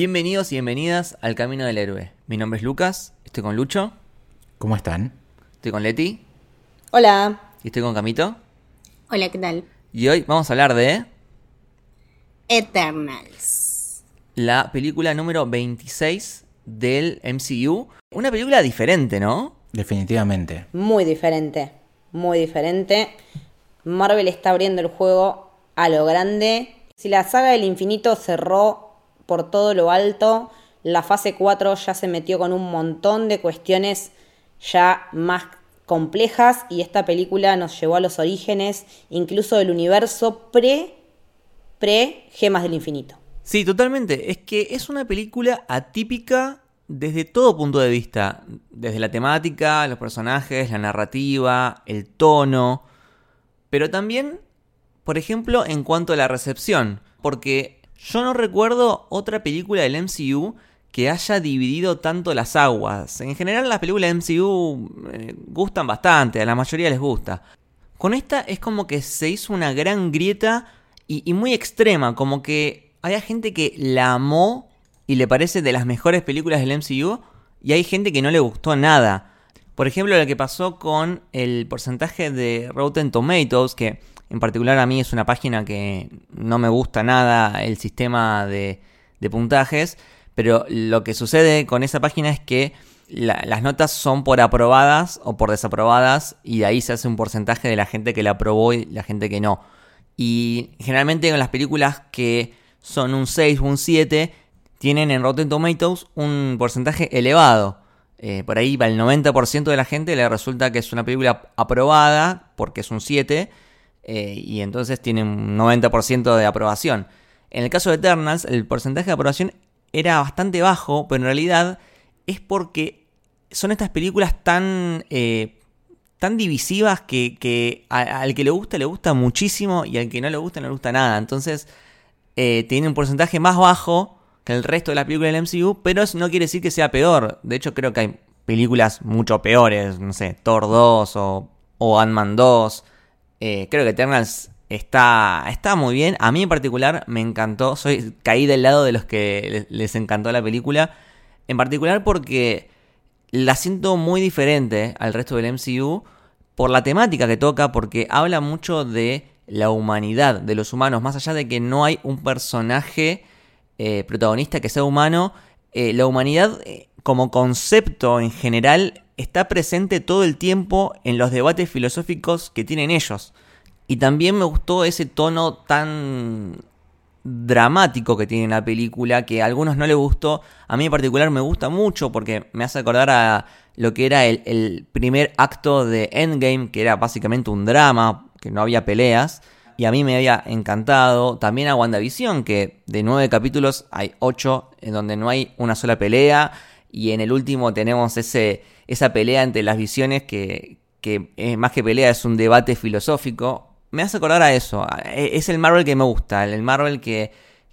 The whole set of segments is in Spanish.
Bienvenidos y bienvenidas al Camino del Héroe. Mi nombre es Lucas, estoy con Lucho, ¿Cómo están? estoy con Leti Hola. y estoy con Camito. Hola, ¿qué tal? Y hoy vamos a hablar de Eternals. la película número 26 del MCU. Una película diferente, ¿no? Definitivamente. Muy diferente. Muy diferente. Marvel está abriendo el juego a lo grande. Si la saga del infinito cerró por todo lo alto, la fase 4 ya se metió con un montón de cuestiones ya más complejas y esta película nos llevó a los orígenes incluso del universo pre pre Gemas del Infinito. Sí, totalmente. Es que es una película atípica desde todo punto de vista. Desde la temática, los personajes, la narrativa, el tono. Pero también, por ejemplo, en cuanto a la recepción. Porque yo no recuerdo otra película del MCU que haya dividido tanto las aguas. En general las películas del MCU eh, gustan bastante, a la mayoría les gusta. Con esta es como que se hizo una gran grieta y, y muy extrema, como que hay gente que la amó y le parece de las mejores películas del MCU y hay gente que no le gustó nada. Por ejemplo, lo que pasó con el porcentaje de Rotten Tomatoes, que en particular a mí es una página que no me gusta nada el sistema de, puntajes, pero lo que sucede con esa página es que la- las notas son por aprobadas o por desaprobadas y de ahí se hace un porcentaje de la gente que la aprobó y la gente que no. Y generalmente con las películas que son un 6 o un 7 tienen en Rotten Tomatoes un porcentaje elevado. Eh, por ahí va el 90% de la gente le resulta que es una película aprobada porque es un 7 eh, y entonces tiene un 90% de aprobación. En el caso de Eternals, el porcentaje de aprobación era bastante bajo, pero en realidad es porque son estas películas tan, eh, tan divisivas que, al que le gusta le gusta muchísimo y al que no le gusta no le gusta nada. Entonces eh, tiene un porcentaje más bajo que el resto de las películas del MCU, pero eso no quiere decir que sea peor. De hecho creo que hay películas mucho peores, no sé, Thor 2 o, o Ant-Man 2. Eh, creo que Eternals está, está muy bien. A mí en particular me encantó. Soy caí del lado de los que le- les encantó la película. En particular porque la siento muy diferente al resto del MCU por la temática que toca, porque habla mucho de la humanidad, de los humanos, más allá de que no hay un personaje eh, protagonista que sea humano, eh, la humanidad como concepto en general está presente todo el tiempo en los debates filosóficos que tienen ellos. Y también me gustó ese tono tan dramático que tiene la película, que a algunos no les gustó. A mí en particular me gusta mucho porque me hace acordar a lo que era el, el primer acto de Endgame, que era básicamente un drama, que no había peleas. Y a mí me había encantado. También a WandaVision, que de nueve capítulos hay ocho en donde no hay una sola pelea. Y en el último tenemos ese, esa pelea entre las visiones que, que eh, más que pelea es un debate filosófico. Me hace acordar a eso. Eh, Es el Marvel que me gusta. El Marvel que,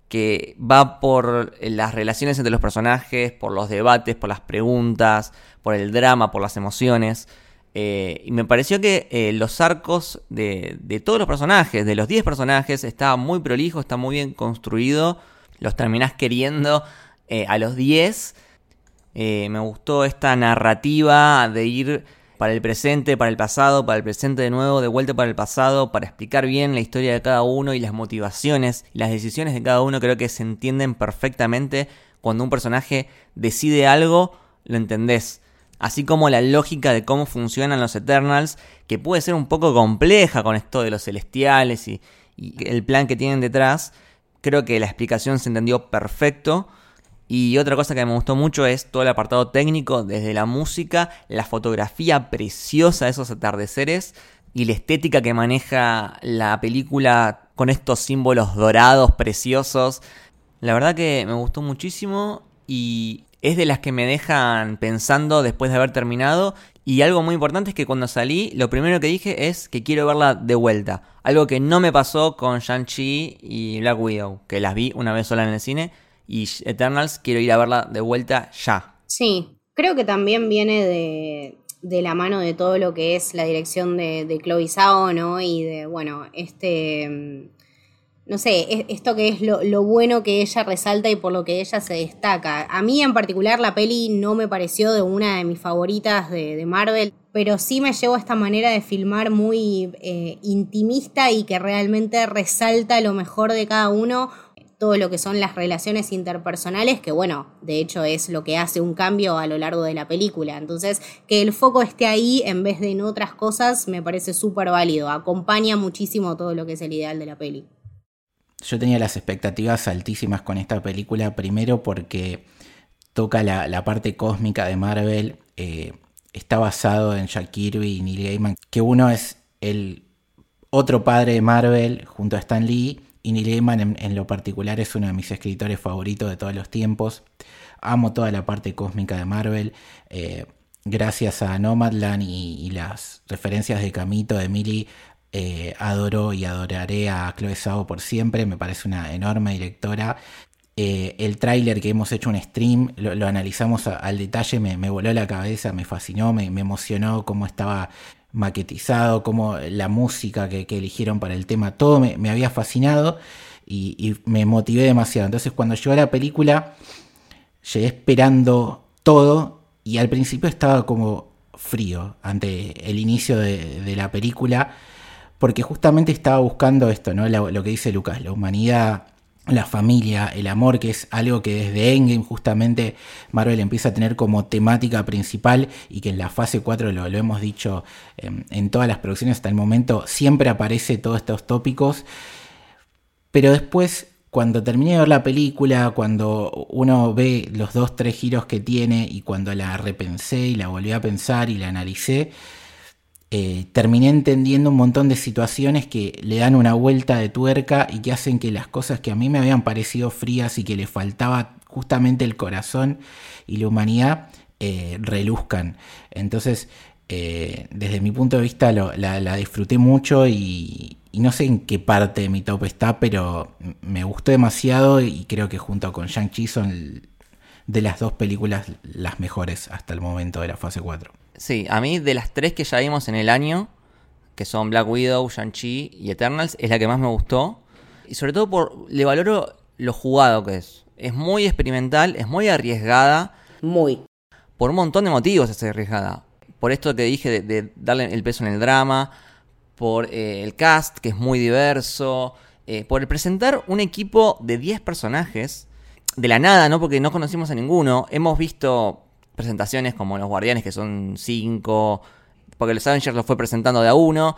que va por las relaciones entre los personajes, por los debates, por las preguntas, por el drama, por las emociones. Eh, y me pareció que eh, los arcos de, de todos los personajes, de los 10 personajes, está muy prolijo, está muy bien construido. Los terminás queriendo eh, a los 10. Eh, me gustó esta narrativa de ir para el presente, para el pasado, para el presente de nuevo, de vuelta para el pasado, para explicar bien la historia de cada uno y las motivaciones y las decisiones de cada uno. Creo que se entienden perfectamente cuando un personaje decide algo, lo entendés. Así como la lógica de cómo funcionan los Eternals, que puede ser un poco compleja con esto de los celestiales y, y el plan que tienen detrás. Creo que la explicación se entendió perfecto. Y otra cosa que me gustó mucho es todo el apartado técnico, desde la música, la fotografía preciosa de esos atardeceres y la estética que maneja la película con estos símbolos dorados preciosos. La verdad que me gustó muchísimo y es de las que me dejan pensando después de haber terminado. Y algo muy importante es que cuando salí, lo primero que dije es que quiero verla de vuelta. Algo que no me pasó con Shang-Chi y Black Widow, que las vi una vez sola en el cine. Y Eternals quiero ir a verla de vuelta ya. Sí, creo que también viene de, de la mano de todo lo que es la dirección de, de Chloe Zhao, ¿no? Y de, bueno, este... mm, No sé, es- esto que es lo, lo bueno que ella resalta y por lo que ella se destaca. A mí en particular la peli no me pareció de una de mis favoritas de, de Marvel, pero sí me llevo esta manera de filmar muy eh, intimista y que realmente resalta lo mejor de cada uno todo lo que son las relaciones interpersonales, que bueno, de hecho es lo que hace un cambio a lo largo de la película. Entonces, que el foco esté ahí en vez de en otras cosas me parece súper válido, acompaña muchísimo todo lo que es el ideal de la peli. Yo tenía las expectativas altísimas con esta película, primero porque toca la, parte cósmica de Marvel, eh, está basado en Jack Kirby y Neil Gaiman, que uno es el otro padre de Marvel junto a Stan Lee, y Neil en, lo particular es uno de mis escritores favoritos de todos los tiempos. Amo toda la parte cósmica de Marvel. eh, gracias a Nomadland y, las referencias de Camito, de Emily, eh, adoro y adoraré a Chloe Zhao por siempre. Me parece una enorme directora. Eh, el tráiler que hemos hecho un stream, lo, analizamos al detalle, me, voló la cabeza, me fascinó, me emocionó cómo estaba maquetizado, cómo la música que, eligieron para el tema, todo me, había fascinado y, me motivé demasiado. Entonces cuando llegó la película, llegué esperando todo y al principio estaba como frío ante el inicio de, la película porque justamente estaba buscando esto, ¿no? Lo que dice Lucas, la humanidad, la familia, el amor, que es algo que desde Endgame justamente Marvel empieza a tener como temática principal y que en la fase 4 lo, hemos dicho em, en todas las producciones hasta el momento, siempre aparece todos estos tópicos. Pero después, cuando terminé de ver la película, cuando uno ve los dos, tres giros que tiene y cuando la repensé y la volví a pensar y la analicé, eh, terminé entendiendo un montón de situaciones que le dan una vuelta de tuerca y que hacen que las cosas que a mí me habían parecido frías y que le faltaba justamente el corazón y la humanidad eh, reluzcan. Entonces, eh, desde mi punto de vista la, disfruté mucho y, y no sé en qué parte de mi top está, pero me gustó demasiado y creo que junto con Shang-Chi son de las dos películas las mejores hasta el momento de la fase 4. Sí, a mí de las tres que ya vimos en el año, que son Black Widow, Shang-Chi y Eternals, es la que más me gustó. Y sobre todo por le valoro lo jugado que es. Es muy experimental, es muy arriesgada. Muy. Por un montón de motivos es arriesgada. Por esto que dije de, de darle el peso en el drama, por eh, el cast, que es muy diverso, eh, por el presentar un equipo de 10 personajes, de la nada, ¿no? Porque no conocimos a ninguno. Hemos visto presentaciones como Los Guardianes, que son 5, porque los Avengers los fue presentando de a uno.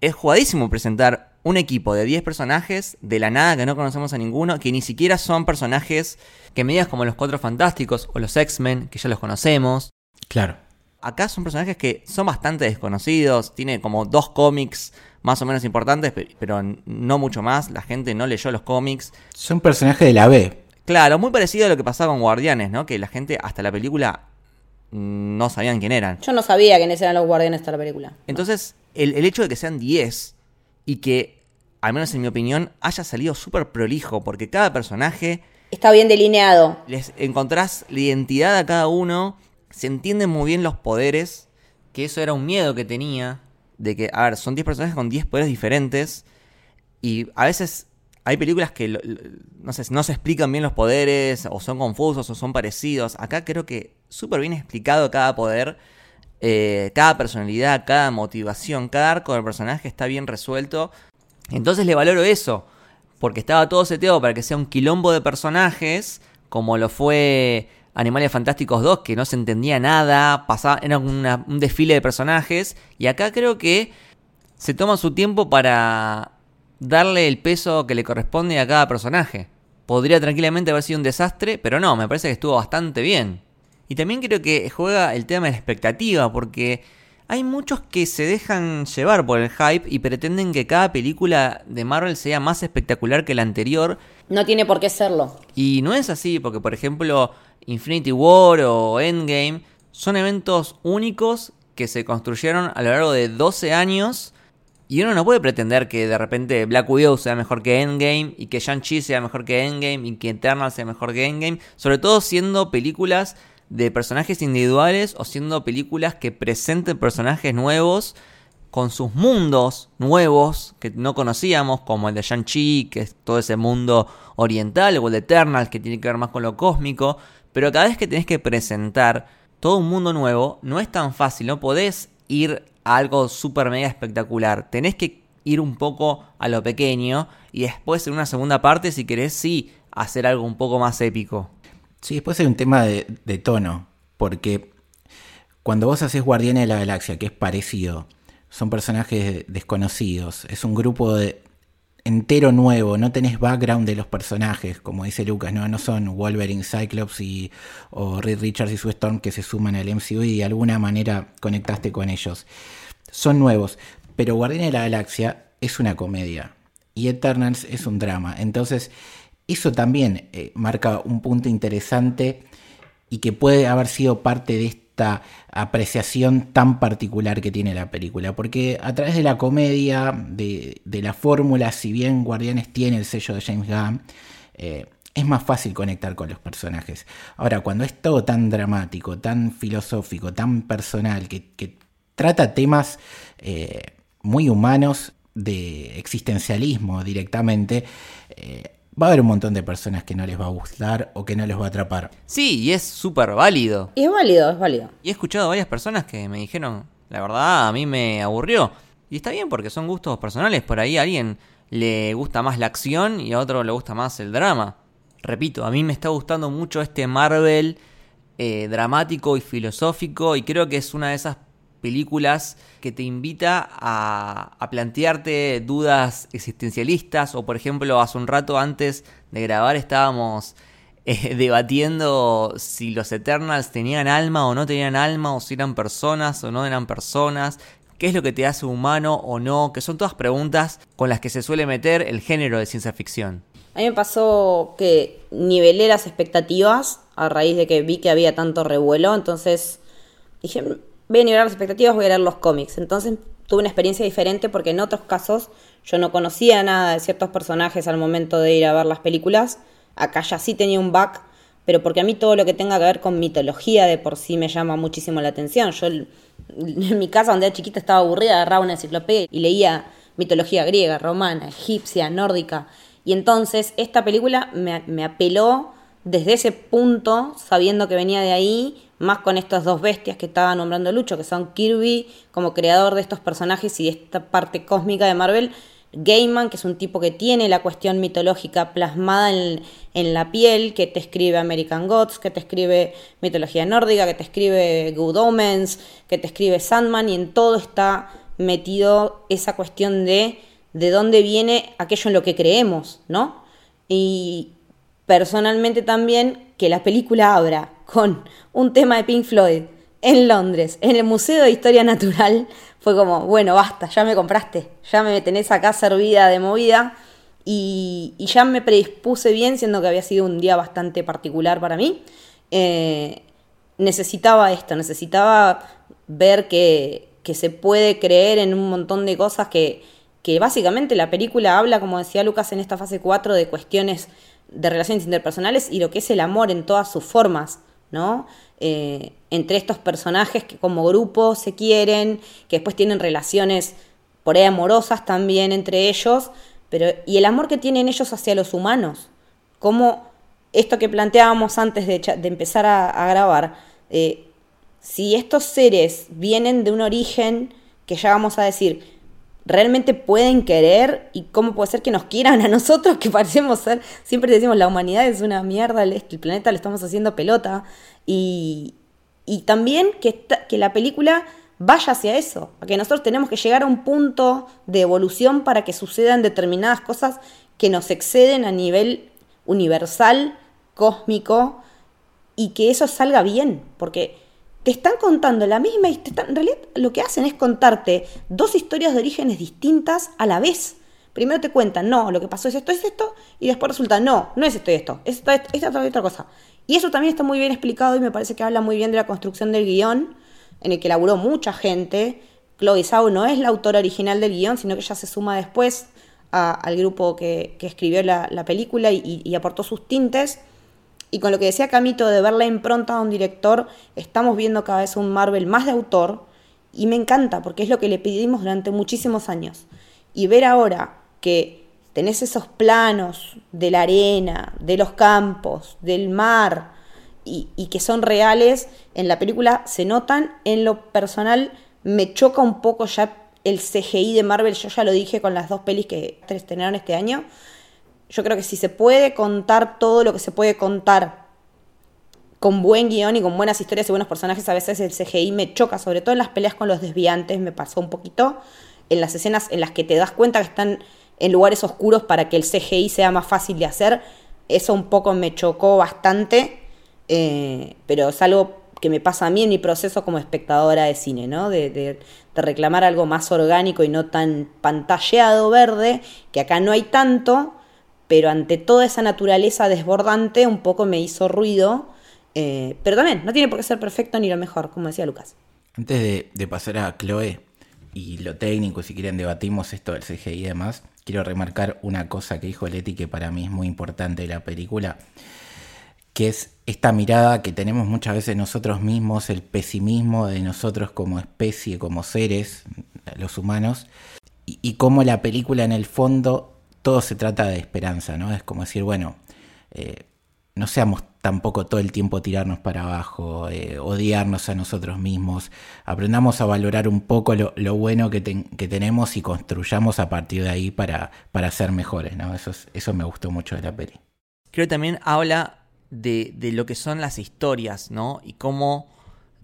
Es jugadísimo presentar un equipo de 10 personajes de la nada que no conocemos a ninguno, que ni siquiera son personajes que me digas como los Cuatro Fantásticos o los X-Men, que ya los conocemos. Claro. Acá son personajes que son bastante desconocidos, tiene como dos cómics más o menos importantes, pe- pero no mucho más, la gente no leyó los cómics. Son personajes de la B. Claro, muy parecido a lo que pasaba con Guardianes, ¿no? Que la gente hasta la película no sabían quién eran. Yo no sabía quiénes eran los guardianes de la película. Entonces, el, el hecho de que sean 10 y que, al menos en mi opinión, haya salido súper prolijo, porque cada personaje Está bien delineado. les encontrás la identidad a cada uno, se entienden muy bien los poderes, que eso era un miedo que tenía, de que, a ver, son 10 personajes con 10 poderes diferentes, y a veces hay películas que, no sé, no se explican bien los poderes, o son confusos, o son parecidos. Acá creo que súper bien explicado cada poder, eh, cada personalidad, cada motivación, cada arco del personaje está bien resuelto. Entonces le valoro eso, porque estaba todo seteado para que sea un quilombo de personajes, como lo fue Animales Fantásticos 2, que no se entendía nada, pasaba, era un desfile de personajes, y acá creo que se toma su tiempo para darle el peso que le corresponde a cada personaje. Podría tranquilamente haber sido un desastre, pero no, me parece que estuvo bastante bien. Y también creo que juega el tema de la expectativa, porque hay muchos que se dejan llevar por el hype y pretenden que cada película de Marvel sea más espectacular que la anterior. No tiene por qué serlo. Y no es así, porque por ejemplo Infinity War o Endgame son eventos únicos que se construyeron a lo largo de 12 años. Y uno no puede pretender que de repente Black Widow sea mejor que Endgame y que Shang-Chi sea mejor que Endgame y que Eternal sea mejor que Endgame. Sobre todo siendo películas de personajes individuales o siendo películas que presenten personajes nuevos con sus mundos nuevos que no conocíamos, como el de Shang-Chi, que es todo ese mundo oriental, o el de Eternal, que tiene que ver más con lo cósmico. Pero cada vez que tenés que presentar todo un mundo nuevo, no es tan fácil, no podés ir a algo súper mega espectacular. Tenés que ir un poco a lo pequeño y después en una segunda parte, si querés, sí, hacer algo un poco más épico. Sí, después hay un tema de, tono, porque cuando vos haces Guardianes de la Galaxia, que es parecido, son personajes desconocidos, es un grupo de, entero nuevo, no tenés background de los personajes, como dice Lucas, no, no son Wolverine, Cyclops y, o Reed Richards y su Storm que se suman al MCU y de alguna manera conectaste con ellos. Son nuevos, pero Guardianes de la Galaxia es una comedia y Eternals es un drama. Entonces, eso también eh, marca un punto interesante y que puede haber sido parte de esta apreciación tan particular que tiene la película. Porque a través de la comedia, de, de la fórmula, si bien Guardianes tiene el sello de James Gunn, eh, es más fácil conectar con los personajes. Ahora, cuando es todo tan dramático, tan filosófico, tan personal, que, trata temas eh, muy humanos de existencialismo directamente, va a haber un montón de personas que no les va a gustar o que no les va a atrapar. Sí, y es súper válido. Y es válido, es válido. Y he escuchado a varias personas que me dijeron, la verdad, a mí me aburrió. Y está bien porque son gustos personales. Por ahí a alguien le gusta más la acción y a otro le gusta más el drama. Repito, a mí me está gustando mucho este Marvel eh, dramático y filosófico y creo que es una de esas películas que te invita a, a, plantearte dudas existencialistas o por ejemplo hace un rato antes de grabar estábamos eh, debatiendo si los Eternals tenían alma o no tenían alma o si eran personas o no eran personas qué es lo que te hace humano o no que son todas preguntas con las que se suele meter el género de ciencia ficción. A mí me pasó que nivelé las expectativas a raíz de que vi que había tanto revuelo entonces dije voy a nivelar las expectativas, voy a leer los cómics. Entonces tuve una experiencia diferente porque en otros casos yo no conocía nada de ciertos personajes al momento de ir a ver las películas. Acá ya sí tenía un back, pero porque a mí todo lo que tenga que ver con mitología de por sí me llama muchísimo la atención. Yo en mi casa cuando era chiquita estaba aburrida, agarraba una enciclopedia y leía mitología griega, romana, egipcia, nórdica. Y entonces esta película me apeló desde ese punto, sabiendo que venía de ahí, más con estas dos bestias que estaba nombrando Lucho, que son Kirby como creador de estos personajes y de esta parte cósmica de Marvel, Gaiman, que es un tipo que tiene la cuestión mitológica plasmada en, en, la piel, que te escribe American Gods, que te escribe mitología nórdica, que te escribe Good Omens, que te escribe Sandman, y en todo está metido esa cuestión de de dónde viene aquello en lo que creemos, ¿no? Y personalmente también que la película abra con un tema de Pink Floyd en Londres, en el Museo de Historia Natural, fue como, bueno, basta, ya me compraste, ya me tenés acá servida de movida y, ya me predispuse bien, siendo que había sido un día bastante particular para mí. Eh, necesitaba esto, necesitaba ver que, que, se puede creer en un montón de cosas que, que básicamente la película habla, como decía Lucas en esta fase 4, de cuestiones de relaciones interpersonales y lo que es el amor en todas sus formas, ¿no? Eh, entre estos personajes que como grupo se quieren, que después tienen relaciones por ahí amorosas también entre ellos, pero y el amor que tienen ellos hacia los humanos, como esto que planteábamos antes de, empezar a, a grabar, eh, si estos seres vienen de un origen que ya vamos a decir, realmente pueden querer y cómo puede ser que nos quieran a nosotros que parecemos ser, siempre decimos la humanidad es una mierda, el, planeta le estamos haciendo pelota. Y, y también que, que la película vaya hacia eso, a que nosotros tenemos que llegar a un punto de evolución para que sucedan determinadas cosas que nos exceden a nivel universal, cósmico, y que eso salga bien, porque te están contando la misma historia. En realidad lo que hacen es contarte dos historias de orígenes distintas a la vez. Primero te cuentan, no, lo que pasó es esto, es esto, y después resulta, no, no es esto y esto, es esto, esto, esta otra, cosa. Y eso también está muy bien explicado y me parece que habla muy bien de la construcción del guion, en el que laburó mucha gente. Chloe Zhao no es la autora original del guion, sino que ella se suma después al grupo que, que escribió la, la película y, y aportó sus tintes. Y con lo que decía Camito de ver la impronta de un director, estamos viendo cada vez un Marvel más de autor y me encanta porque es lo que le pedimos durante muchísimos años. Y ver ahora que tenés esos planos de la arena, de los campos, del mar y, y que son reales en la película se notan. En lo personal me choca un poco ya el CGI de Marvel, yo ya lo dije con las dos pelis que estrenaron este año. Yo creo que si se puede contar todo lo que se puede contar con buen guion y con buenas historias y buenos personajes, a veces el CGI me choca, sobre todo en las peleas con los desviantes, me pasó un poquito, en las escenas en las que te das cuenta que están en lugares oscuros para que el CGI sea más fácil de hacer, eso un poco me chocó bastante, eh, pero es algo que me pasa a mí en mi proceso como espectadora de cine, ¿no? De, de- de reclamar algo más orgánico y no tan pantalleado verde, que acá no hay tanto, pero ante toda esa naturaleza desbordante un poco me hizo ruido. eh, pero también, no tiene por qué ser perfecto ni lo mejor, como decía Lucas. Antes de, pasar a Chloe y lo técnico, si quieren debatimos esto del CGI y demás, quiero remarcar una cosa que dijo Leti que para mí es muy importante de la película, que es esta mirada que tenemos muchas veces nosotros mismos, el pesimismo de nosotros como especie, como seres, los humanos, y, y cómo la película en el fondo todo se trata de esperanza, ¿no? Es como decir, bueno, eh, no seamos tampoco todo el tiempo tirarnos para abajo, eh, odiarnos a nosotros mismos, aprendamos a valorar un poco lo, bueno que tenemos y construyamos a partir de ahí para, para ser mejores, ¿no? Eso, es- eso me gustó mucho de la peli. Creo que también habla de, de lo que son las historias, ¿no? Y cómo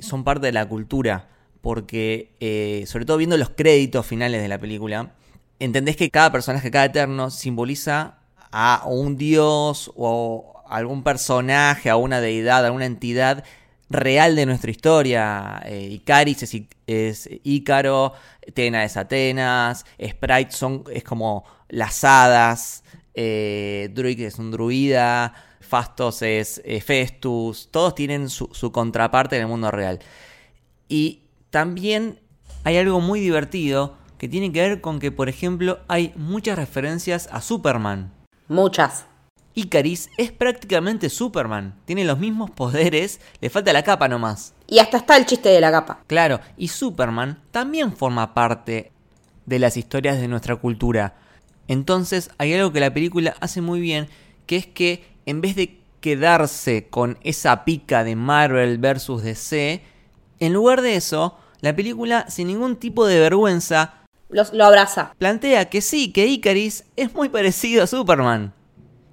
son parte de la cultura. Porque, eh, sobre todo viendo los créditos finales de la película, entendés que cada personaje, cada eterno, simboliza a un dios o algún personaje, a una deidad, a una entidad real de nuestra historia. Eh, Icaris es, es Ícaro, Tena es Atenas, Sprite son, es como las hadas, eh, Druid es un druida, Fastos es eh, Festus, todos tienen su contraparte en el mundo real. Y también hay algo muy divertido que tiene que ver con que, por ejemplo, hay muchas referencias a Superman. Muchas. Icaris es prácticamente Superman, tiene los mismos poderes, le falta la capa nomás. Y hasta está el chiste de la capa. Claro, y Superman también forma parte de las historias de nuestra cultura. Entonces hay algo que la película hace muy bien, que es que en vez de quedarse con esa pica de Marvel versus DC, en lugar de eso, la película sin ningún tipo de vergüenza Lo abraza. plantea que sí, que Icaris es muy parecido a Superman.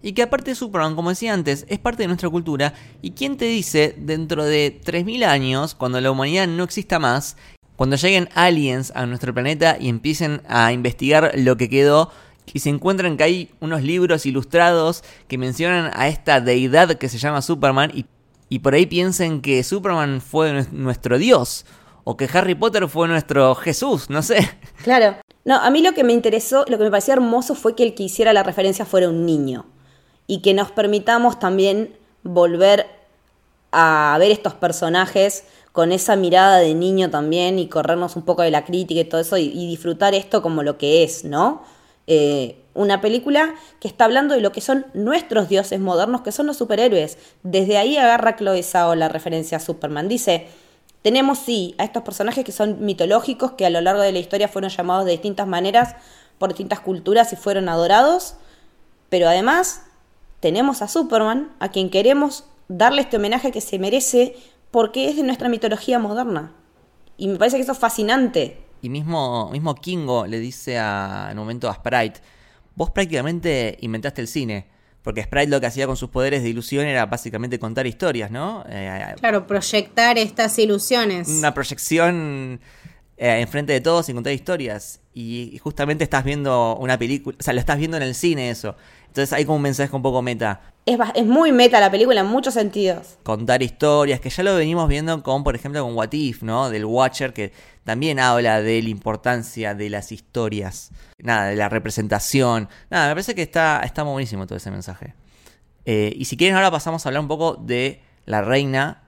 Y que aparte de Superman, como decía antes, es parte de nuestra cultura. ¿Y quién te dice dentro de 3.000 años, cuando la humanidad no exista más, cuando lleguen aliens a nuestro planeta y empiecen a investigar lo que quedó y se encuentran que hay unos libros ilustrados que mencionan a esta deidad que se llama Superman y, y por ahí piensen que Superman fue nues- nuestro dios o que Harry Potter fue nuestro Jesús, no sé. Claro. No, a mí lo que me interesó, lo que me pareció hermoso fue que el que hiciera la referencia fuera un niño. Y que nos permitamos también volver a ver estos personajes con esa mirada de niño también y corrernos un poco de la crítica y todo eso y, disfrutar esto como lo que es, ¿no? Eh, una película que está hablando de lo que son nuestros dioses modernos, que son los superhéroes. Desde ahí agarra Chloe la referencia a Superman. Dice, tenemos sí a estos personajes que son mitológicos, que a lo largo de la historia fueron llamados de distintas maneras por distintas culturas y fueron adorados, pero además tenemos a Superman, a quien queremos darle este homenaje que se merece porque es de nuestra mitología moderna. Y me parece que eso es fascinante. Y mismo, mismo Kingo le dice a, en un momento a Sprite, vos prácticamente inventaste el cine. Porque Sprite lo que hacía con sus poderes de ilusión era básicamente contar historias, ¿no? Eh, Claro, proyectar estas ilusiones. una proyección eh, enfrente de todos y contar historias. y justamente estás viendo una película, o sea, lo estás viendo en el cine eso. Entonces hay como un mensaje un poco meta. Es, muy meta la película en muchos sentidos. Contar historias, que ya lo venimos viendo con, por ejemplo, con What If, ¿no? Del Watcher, que también habla de la importancia de las historias, nada, de la representación. Nada, me parece que está, está muy buenísimo todo ese mensaje. Eh, y si quieren ahora pasamos a hablar un poco de la reina,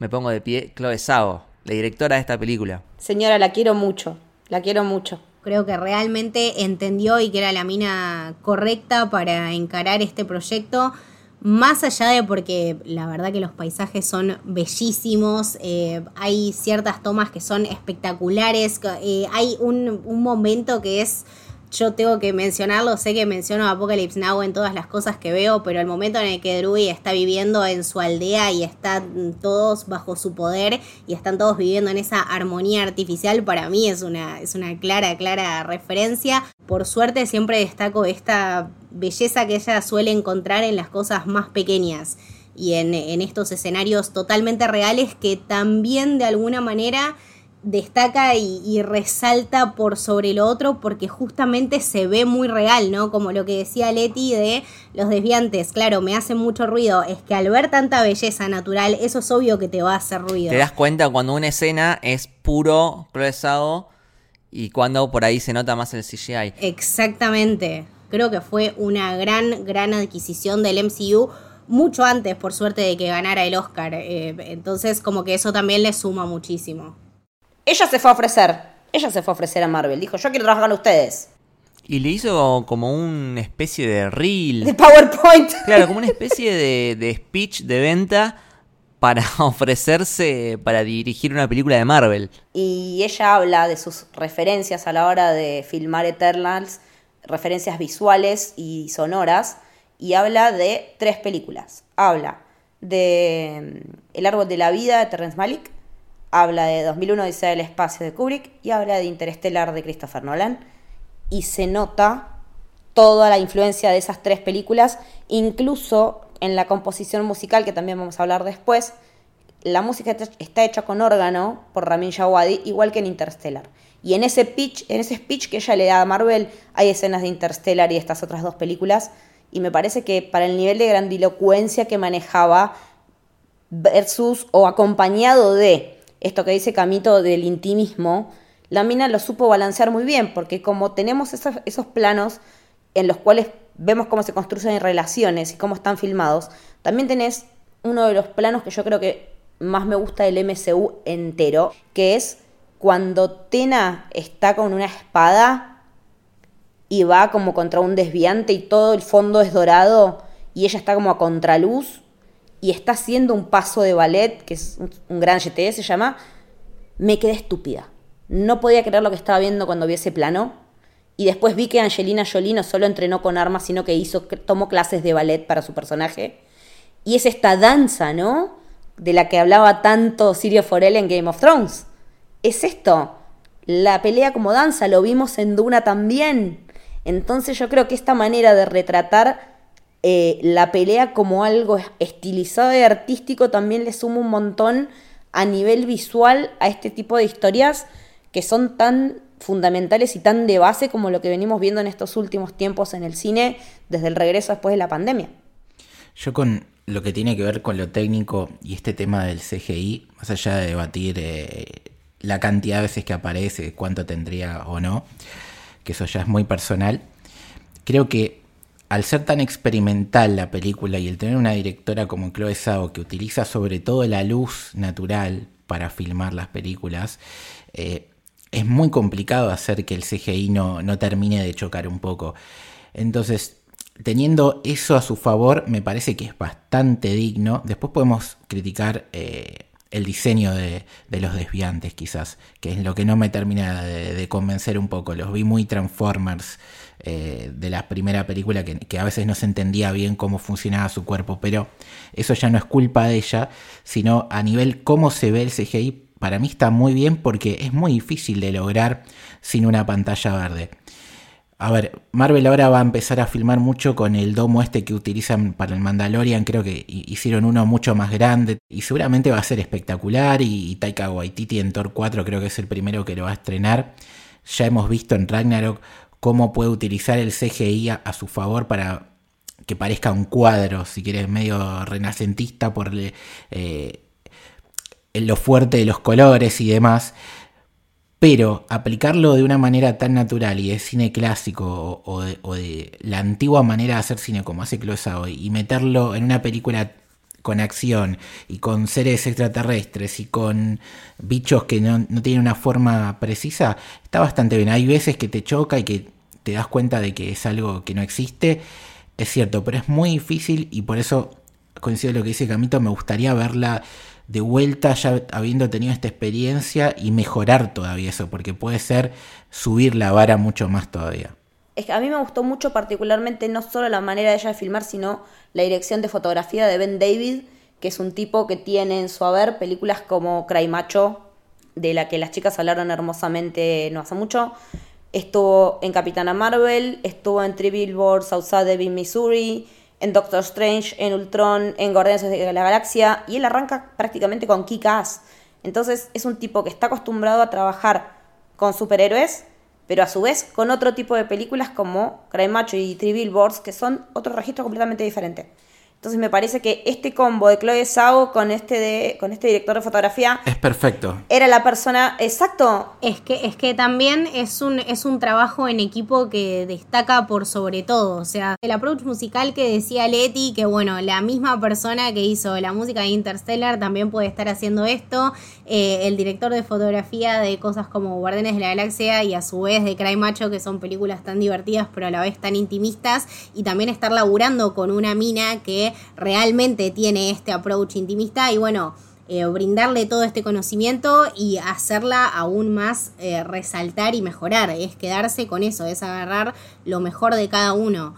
me pongo de pie, Chloe Zhao, la directora de esta película. Señora, la quiero mucho. La quiero mucho. Creo que realmente entendió y que era la mina correcta para encarar este proyecto. Más allá de porque la verdad que los paisajes son bellísimos, eh, hay ciertas tomas que son espectaculares, eh, hay un, un momento que es, yo tengo que mencionarlo, sé que menciono Apocalypse Now en todas las cosas que veo, pero el momento en el que Drew está viviendo en su aldea y están todos bajo su poder y están todos viviendo en esa armonía artificial, para mí es una, es una clara, clara referencia. Por suerte siempre destaco esta belleza que ella suele encontrar en las cosas más pequeñas y en, en estos escenarios totalmente reales que también de alguna manera destaca y, y resalta por sobre lo otro porque justamente se ve muy real, ¿no? Como lo que decía Leti de los desviantes, claro, me hace mucho ruido, es que al ver tanta belleza natural, eso es obvio que te va a hacer ruido. Te das cuenta cuando una escena es puro Zhao y cuando por ahí se nota más el CGI. Exactamente. Creo que fue una gran, gran adquisición del MCU. Mucho antes, por suerte, de que ganara el Oscar. Eh, entonces, como que eso también le suma muchísimo. Ella se fue a ofrecer. Ella se fue a ofrecer a Marvel. Dijo, yo quiero trabajar con ustedes. Y le hizo como una especie de De reel. PowerPoint. Claro, como una especie de, de speech de venta para ofrecerse para dirigir una película de Marvel. Y ella habla de sus referencias a la hora de filmar Eternals, referencias visuales y sonoras, y habla de tres películas. Habla de mm, El árbol de la vida de Terrence Malick, habla de 2001 Odisea del espacio de Kubrick y habla de Interstellar de Christopher Nolan. Y se nota toda la influencia de esas tres películas, incluso en la composición musical, que también vamos a hablar después. La música está- está hecha con órgano por Ramin Djawadi, igual que en Interstellar. Y en ese pitch, en ese speech que ella le da a Marvel, hay escenas de Interstellar y estas otras dos películas. Y me parece que para el nivel de grandilocuencia que manejaba versus o acompañado de esto que dice Camito del intimismo, la mina lo supo balancear muy bien, porque como tenemos esos, esos planos en los cuales vemos cómo se construyen relaciones y cómo están filmados, también tenés uno de los planos que yo creo que más me gusta del MCU entero, que es cuando Tena está con una espada y va como contra un desviante y todo el fondo es dorado y ella está como a contraluz y está haciendo un paso de ballet, que es un, gran GT se llama, me quedé estúpida. No podía creer lo que estaba viendo cuando vi ese plano. Y después vi que Angelina Jolie no solo entrenó con armas, sino que hizo, tomó clases de ballet para su personaje. Y es esta danza, ¿no? De la que hablaba tanto Sirio Forel en Game of Thrones. Es esto. La pelea como danza, lo vimos en Duna también. Entonces yo creo que esta manera de retratar eh, la pelea como algo estilizado y artístico también le suma un montón a nivel visual a este tipo de historias que son tan fundamentales y tan de base como lo que venimos viendo en estos últimos tiempos en el cine desde el regreso después de la pandemia. Yo con lo que tiene que ver con lo técnico y este tema del CGI, más allá de debatir eh, la cantidad de veces que aparece, cuánto tendría o no, que eso ya es muy personal, creo que al ser tan experimental la película y el tener una directora como Chloe Zhao que utiliza sobre todo la luz natural para filmar las películas, eh, es muy complicado hacer que el CGI no, no termine de chocar un poco. Entonces, teniendo eso a su favor, me parece que es bastante digno. Después podemos criticar eh, el diseño de, de, los desviantes, quizás, que es lo que no me termina de, convencer un poco. Los vi muy Transformers eh, de la primera película, que, que, a veces no se entendía bien cómo funcionaba su cuerpo, pero eso ya no es culpa de ella, sino a nivel cómo se ve el CGI. Para mí está muy bien porque es muy difícil de lograr sin una pantalla verde. A ver, Marvel ahora va a empezar a filmar mucho con el domo este que utilizan para el Mandalorian. Creo que hicieron uno mucho más grande y seguramente va a ser espectacular. Y, Taika Waititi en Thor 4 creo que es el primero que lo va a estrenar. ya hemos visto en Ragnarok cómo puede utilizar el CGI a, su favor para que parezca un cuadro, si quieres, medio renacentista por eh, lo fuerte de los colores y demás. Pero aplicarlo de una manera tan natural y de cine clásico o, de, la antigua manera de hacer cine como hace Chloe Zhao y meterlo en una película con acción y con seres extraterrestres y con bichos que no, tienen una forma precisa, está bastante bien. Hay veces que te choca y que te das cuenta de que es algo que no existe. Es cierto, pero es muy difícil y por eso coincido lo que dice Camito, me gustaría verla de vuelta ya habiendo tenido esta experiencia y mejorar todavía eso, porque puede ser subir la vara mucho más todavía. Es que a mí me gustó mucho particularmente no solo la manera de ella de filmar, sino la dirección de fotografía de Ben David, que es un tipo que tiene en su haber películas como Cry Macho, de la que las chicas hablaron hermosamente no hace mucho. Estuvo en Capitana Marvel, estuvo en Three Billboards Outside Missouri, en Doctor Strange, en Ultron, en Guardianes de la Galaxia, y él arranca prácticamente con Kick-Ass. Entonces es un tipo que está acostumbrado a trabajar con superhéroes, pero a su vez con otro tipo de películas como Cry Macho y Three Billboards, que son otro registro completamente diferente. Entonces me parece que este combo de Chloe Zhao con este, de, con este director de fotografía Es perfecto. era la persona, exacto, Es que, es que también es un, es un trabajo en equipo que destaca por sobre todo. O sea, el approach musical que decía Leti, que bueno, la misma persona que hizo la música de Interstellar también puede estar haciendo esto. Eh, el director de fotografía de cosas como Guardianes de la Galaxia y a su vez de Cry Macho, que son películas tan divertidas pero a la vez tan intimistas. Y también estar laburando con una mina que realmente tiene este approach intimista. Y bueno, eh, brindarle todo este conocimiento y hacerla aún más eh, resaltar y mejorar. Es quedarse con eso, es agarrar lo mejor de cada uno.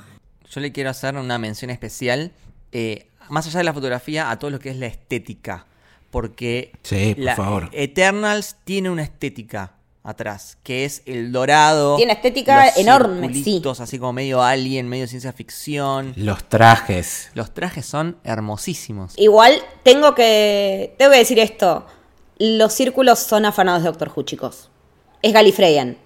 Yo le quiero hacer una mención especial, eh, más allá de la fotografía, a todo lo que es la estética. Porque Sí, por la- favor. Eternals tiene una estética atrás, que es el dorado. Tiene estética los enorme, sí. así como medio alien, medio ciencia ficción. Los trajes. Los trajes son hermosísimos. Igual tengo que, tengo que decir esto. Los círculos son afanados de Doctor Who, chicos. Es Gallifreyan.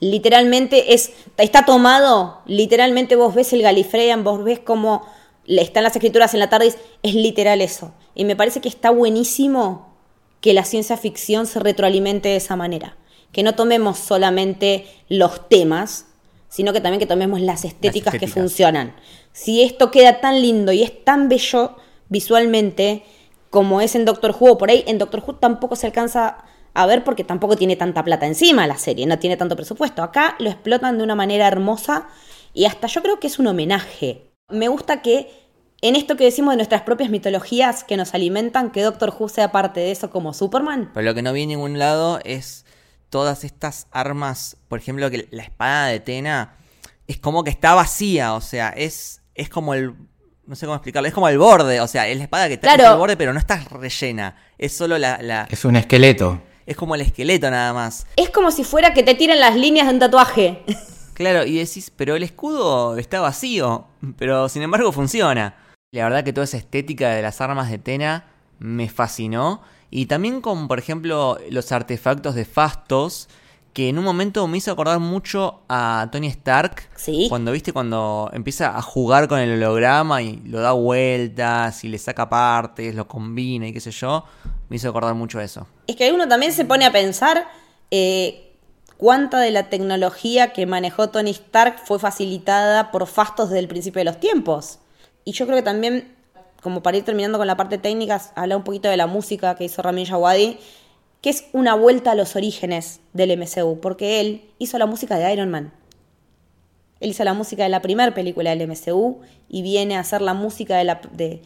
Literalmente es, está tomado, literalmente vos ves el Gallifreyan, vos ves cómo están las escrituras en la tarde, es literal eso. Y me parece que está buenísimo que la ciencia ficción se retroalimente de esa manera. Que no tomemos solamente los temas, sino que también que tomemos las estéticas, que estéticas. funcionan. Si esto queda tan lindo y es tan bello visualmente como es en Doctor Who, o por ahí en Doctor Who tampoco se alcanza a ver porque tampoco tiene tanta plata encima la serie, no tiene tanto presupuesto. Acá lo explotan de una manera hermosa y hasta yo creo que es un homenaje. Me gusta que en esto que decimos de nuestras propias mitologías que nos alimentan, que Doctor Who sea parte de eso como Superman. Pero lo que no vi en ningún lado es todas estas armas. Por ejemplo, que la espada de Tena es como que está vacía. O sea, es, es como el. No sé cómo explicarlo. Es como el borde. O sea, es la espada que está Claro. el borde, pero no está rellena. Es solo la. la- Es un esqueleto. es como el esqueleto nada más. Es como si fuera que te tiren las líneas de un tatuaje. Claro, y decís, pero el escudo está vacío. Pero sin embargo funciona. La verdad que toda esa estética de las armas de Tena me fascinó. Y también con, por ejemplo, los artefactos de Fastos. Que en un momento me hizo acordar mucho a Tony Stark. Sí. Cuando, viste, cuando empieza a jugar con el holograma y lo da vueltas y le saca partes, lo combina y qué sé yo. Me hizo acordar mucho a eso. Es que uno también se pone a pensar eh, cuánta de la tecnología que manejó Tony Stark fue facilitada por Fastos desde el principio de los tiempos. Y yo creo que también, como para ir terminando con la parte técnica, habla un poquito de la música que hizo Ramin Djawadi, que es una vuelta a los orígenes del MCU, porque él hizo la música de Iron Man. Él hizo la música de la primera película del MCU y viene a hacer la música de, la- de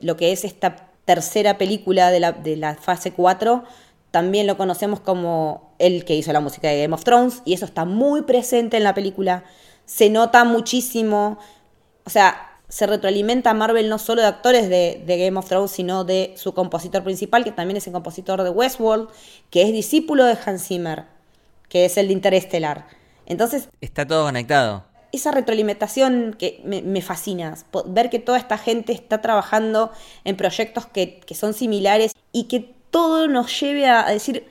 lo que es esta tercera película de la, de la fase 4. También lo conocemos como el que hizo la música de Game of Thrones y eso está muy presente en la película. Se nota muchísimo. O sea, se retroalimenta a Marvel no solo de actores de, de Game of Thrones, sino de su compositor principal, que también es el compositor de Westworld, que es discípulo de Hans Zimmer, que es el de Interestelar. Entonces, Está todo conectado. esa retroalimentación que me, me fascina, ver que toda esta gente está trabajando en proyectos que, que son similares y que todo nos lleve a, a decir,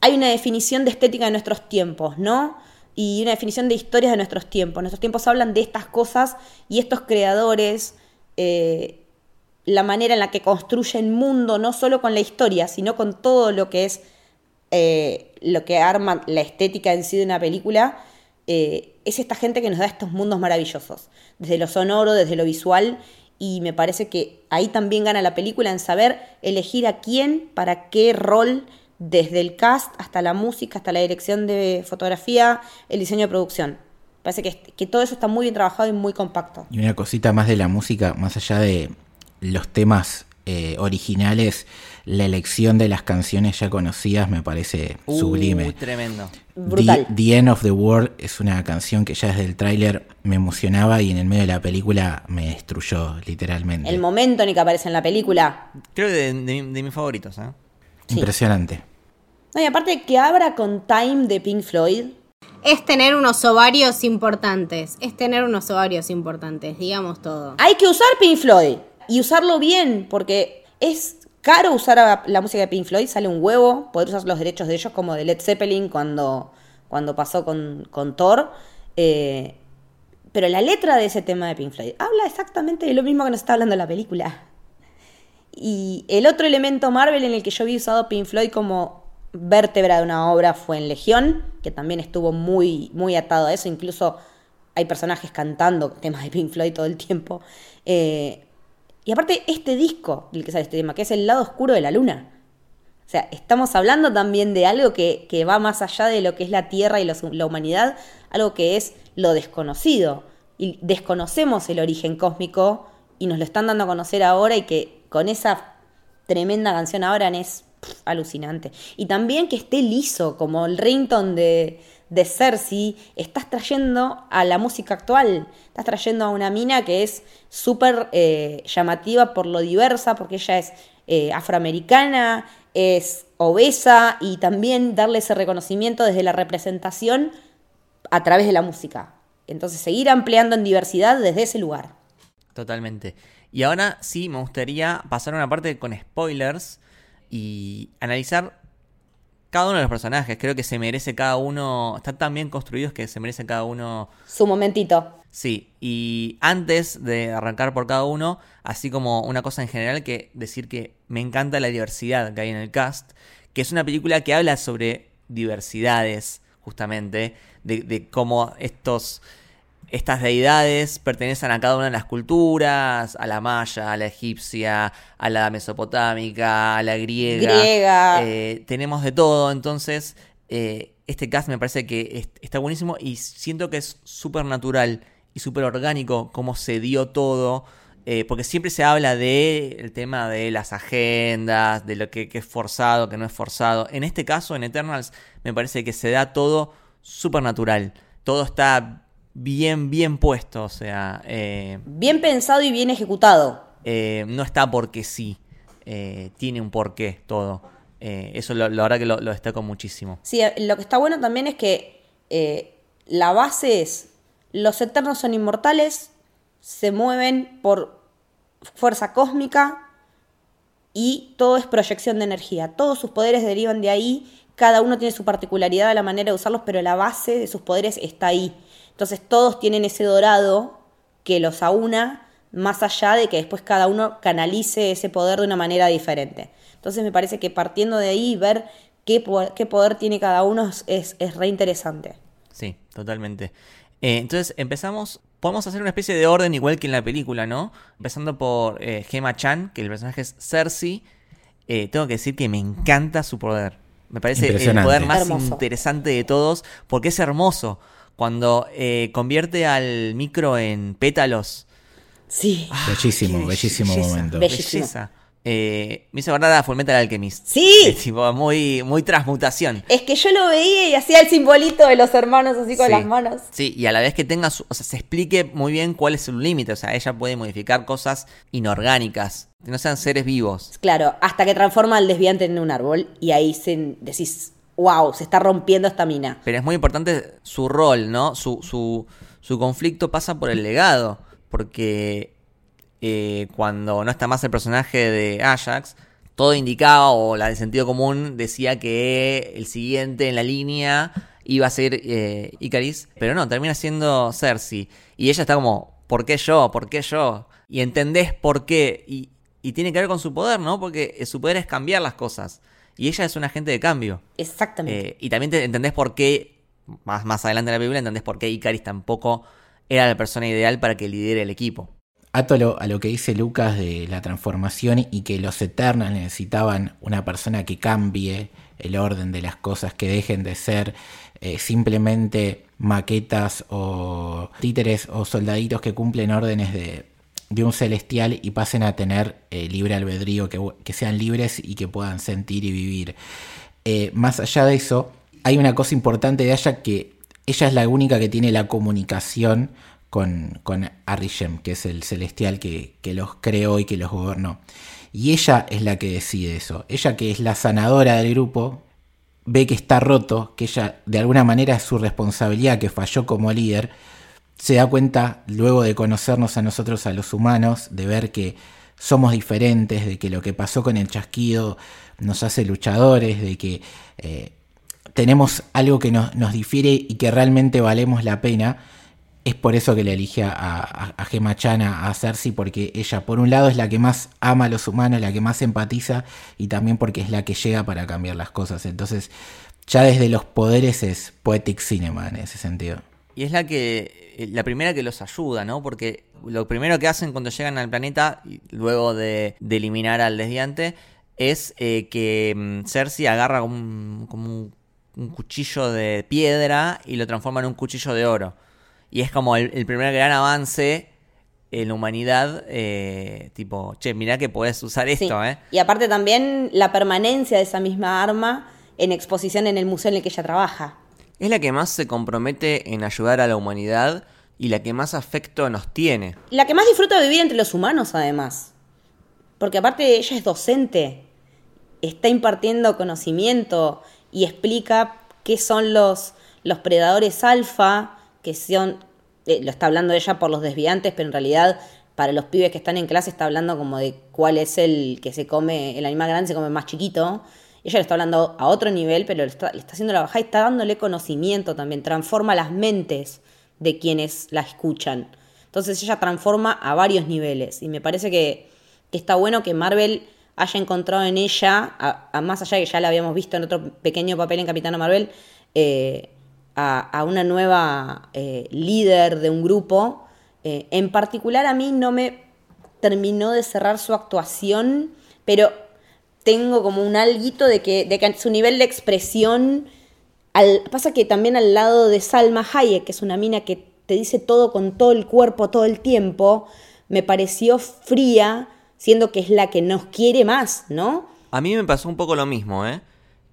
hay una definición de estética de nuestros tiempos, ¿no? Y una definición de historias de nuestros tiempos. Nuestros tiempos hablan de estas cosas y estos creadores, eh, la manera en la que construyen mundo, no solo con la historia, sino con todo lo que es eh, lo que arma la estética en sí de una película, eh, es esta gente que nos da estos mundos maravillosos, desde lo sonoro, desde lo visual, y me parece que ahí también gana la película en saber elegir a quién, para qué rol, desde el cast hasta la música, hasta la dirección de fotografía, el diseño de producción. Parece que, que todo eso está muy bien trabajado y muy compacto. Y una cosita más de la música, más allá de los temas eh, originales, la elección de las canciones ya conocidas me parece Uy, sublime. tremendo. Brutal. The, The End of the World es una canción que ya desde el tráiler me emocionaba y en el medio de la película me destruyó literalmente. El momento en el que aparece en la película. Creo que de, de- de mis favoritos, ¿eh? Impresionante. No, y aparte que abra con Time de Pink Floyd. Es tener unos ovarios importantes. Es tener unos ovarios importantes, digamos todo. Hay que usar Pink Floyd y usarlo bien, porque es caro usar la música de Pink Floyd, sale un huevo, poder usar los derechos de ellos como de Led Zeppelin cuando, cuando pasó con, con Thor. Eh, pero la letra de ese tema de Pink Floyd habla exactamente de lo mismo que nos está hablando la película. Y el otro elemento Marvel en el que yo vi usado Pink Floyd como vértebra de una obra fue en Legión, que también estuvo muy, muy atado a eso. Incluso hay personajes cantando temas de Pink Floyd todo el tiempo. Eh, y aparte, este disco del que sale este tema, que es El lado oscuro de la luna. O sea, estamos hablando también de algo que, que va más allá de lo que es la Tierra y la humanidad, algo que es lo desconocido. Y desconocemos el origen cósmico y nos lo están dando a conocer ahora y que con esa tremenda canción ahora es alucinante. Y también que esté liso, como el ringtone de, de Cersei, estás trayendo a la música actual. Estás trayendo a una mina que es súper eh, llamativa por lo diversa, porque ella es eh, afroamericana, es obesa y también darle ese reconocimiento desde la representación a través de la música. Entonces seguir ampliando en diversidad desde ese lugar. Totalmente. Y ahora sí me gustaría pasar a una parte con spoilers y analizar cada uno de los personajes. Creo que se merece cada uno. Están tan bien construidos que se merece cada uno. Su momentito. Sí, y antes de arrancar por cada uno, así como una cosa en general, que decir que me encanta la diversidad que hay en el cast, que es una película que habla sobre diversidades, justamente, de, de cómo estos, estas deidades pertenecen a cada una de las culturas, a la maya, a la egipcia, a la mesopotámica, a la griega. Griega. Eh, tenemos de todo, entonces eh, este cast me parece que es- está buenísimo y siento que es súper natural y súper orgánico cómo se dio todo. eh, porque siempre se habla de el tema de las agendas, de lo que, que es forzado, que no es forzado. En este caso, en Eternals, me parece que se da todo súper natural. Todo está bien, bien puesto. O sea, eh, Bien pensado y bien ejecutado. eh, no está porque sí. eh, tiene un porqué todo. Eso lo- la verdad que lo, lo destaco muchísimo. Sí, lo que está bueno también es que la base es, los eternos son inmortales, se mueven por fuerza cósmica y todo es proyección de energía. Todos sus poderes derivan de ahí, cada uno tiene su particularidad a la manera de usarlos, pero la base de sus poderes está ahí. Entonces todos tienen ese dorado que los aúna más allá de que después cada uno canalice ese poder de una manera diferente. Entonces me parece que partiendo de ahí, ver qué, po- qué poder tiene cada uno es, es, re interesante. Sí, totalmente. Eh, entonces empezamos. Podemos hacer una especie de orden igual que en la película, ¿no? Empezando por eh, Gemma Chan, que el personaje es Cersei. Eh, tengo que decir que me encanta su poder. Me parece el poder más Hermoso. interesante de todos porque es hermoso. Cuando eh, convierte al micro en pétalos. Sí. Bellísimo, Qué bellísimo belleza, momento. Bellísimo. belleza. Eh, me hizo acordar a Fullmetal Alchemist. Sí. Es tipo muy, muy transmutación. Es que yo lo veía y hacía el simbolito de los hermanos así con Sí. las manos. Sí, y a la vez que tenga su- o sea, se explique muy bien cuál es su límite. O sea, ella puede modificar cosas inorgánicas, que no sean seres vivos. Claro, hasta que transforma al desviante en un árbol y ahí se, decís, wow, se está rompiendo esta mina. Pero es muy importante su rol, ¿no? Su, su, su conflicto pasa por el legado. Porque eh, cuando no está más el personaje de Ajax, todo indicaba, o la de sentido común decía que el siguiente en la línea iba a ser eh, Icaris, pero no, termina siendo Cersei. Y ella está como, ¿por qué yo? ¿Por qué yo? Y entendés por qué. Y, y tiene que ver con su poder, ¿no? Porque su poder es cambiar las cosas. Y ella es un agente de cambio. Exactamente. Eh, y también te entendés por qué, más, más adelante en la película, entendés por qué Icaris tampoco era la persona ideal para que lidere el equipo. Ato a lo, a lo que dice Lucas de la transformación y que los Eternals necesitaban una persona que cambie el orden de las cosas, que dejen de ser eh, simplemente maquetas o títeres o soldaditos que cumplen órdenes de, de un celestial y pasen a tener eh, libre albedrío, que, que sean libres y que puedan sentir y vivir. Eh, más allá de eso, hay una cosa importante de ella que ella es la única que tiene la comunicación con, con Arishem, que es el celestial que, que los creó y que los gobernó. Y ella es la que decide eso. Ella que es la sanadora del grupo, ve que está roto, que ella de alguna manera es su responsabilidad, que falló como líder, se da cuenta luego de conocernos a nosotros, a los humanos, de ver que somos diferentes, de que lo que pasó con el chasquido nos hace luchadores, de que eh, tenemos algo que nos, nos difiere y que realmente valemos la pena. Es por eso que le elige a, a, Gemma Chan a, a Cersei, porque ella, por un lado, es la que más ama a los humanos, la que más empatiza, y también porque es la que llega para cambiar las cosas. Entonces, ya desde los poderes es poetic cinema en ese sentido. Y es la que eh, la primera que los ayuda, ¿no? Porque lo primero que hacen cuando llegan al planeta, luego de, de eliminar al desviante, es eh, que mm, Cersei agarra un, como un, un cuchillo de piedra y lo transforma en un cuchillo de oro. Y es como el, el primer gran avance en la humanidad, eh, tipo, che, mirá que podés usar Sí. esto, ¿eh? Y aparte también la permanencia de esa misma arma en exposición en el museo en el que ella trabaja. Es la que más se compromete en ayudar a la humanidad y la que más afecto nos tiene. La que más disfruta de vivir entre los humanos, además. Porque aparte ella es docente, está impartiendo conocimiento y explica qué son los, los predadores alfa, que son, eh, lo está hablando ella por los desviantes, pero en realidad para los pibes que están en clase está hablando como de cuál es el que se come, el animal grande se come más chiquito. Ella le está hablando a otro nivel, pero le está, haciendo la baja y está dándole conocimiento también, transforma las mentes de quienes la escuchan. Entonces ella transforma a varios niveles y me parece que, está bueno que Marvel haya encontrado en ella, a, más allá de que ya la habíamos visto en otro pequeño papel en Capitana Marvel, eh, a, a una nueva eh, líder de un grupo. Eh, en particular a mí no me terminó de cerrar su actuación, pero tengo como un alguito de que, de que su nivel de expresión... Pasa que también al lado de Salma Hayek, que es una mina que te dice todo con todo el cuerpo todo el tiempo, me pareció fría, siendo que es la que nos quiere más, ¿no? A mí me pasó un poco lo mismo, ¿eh?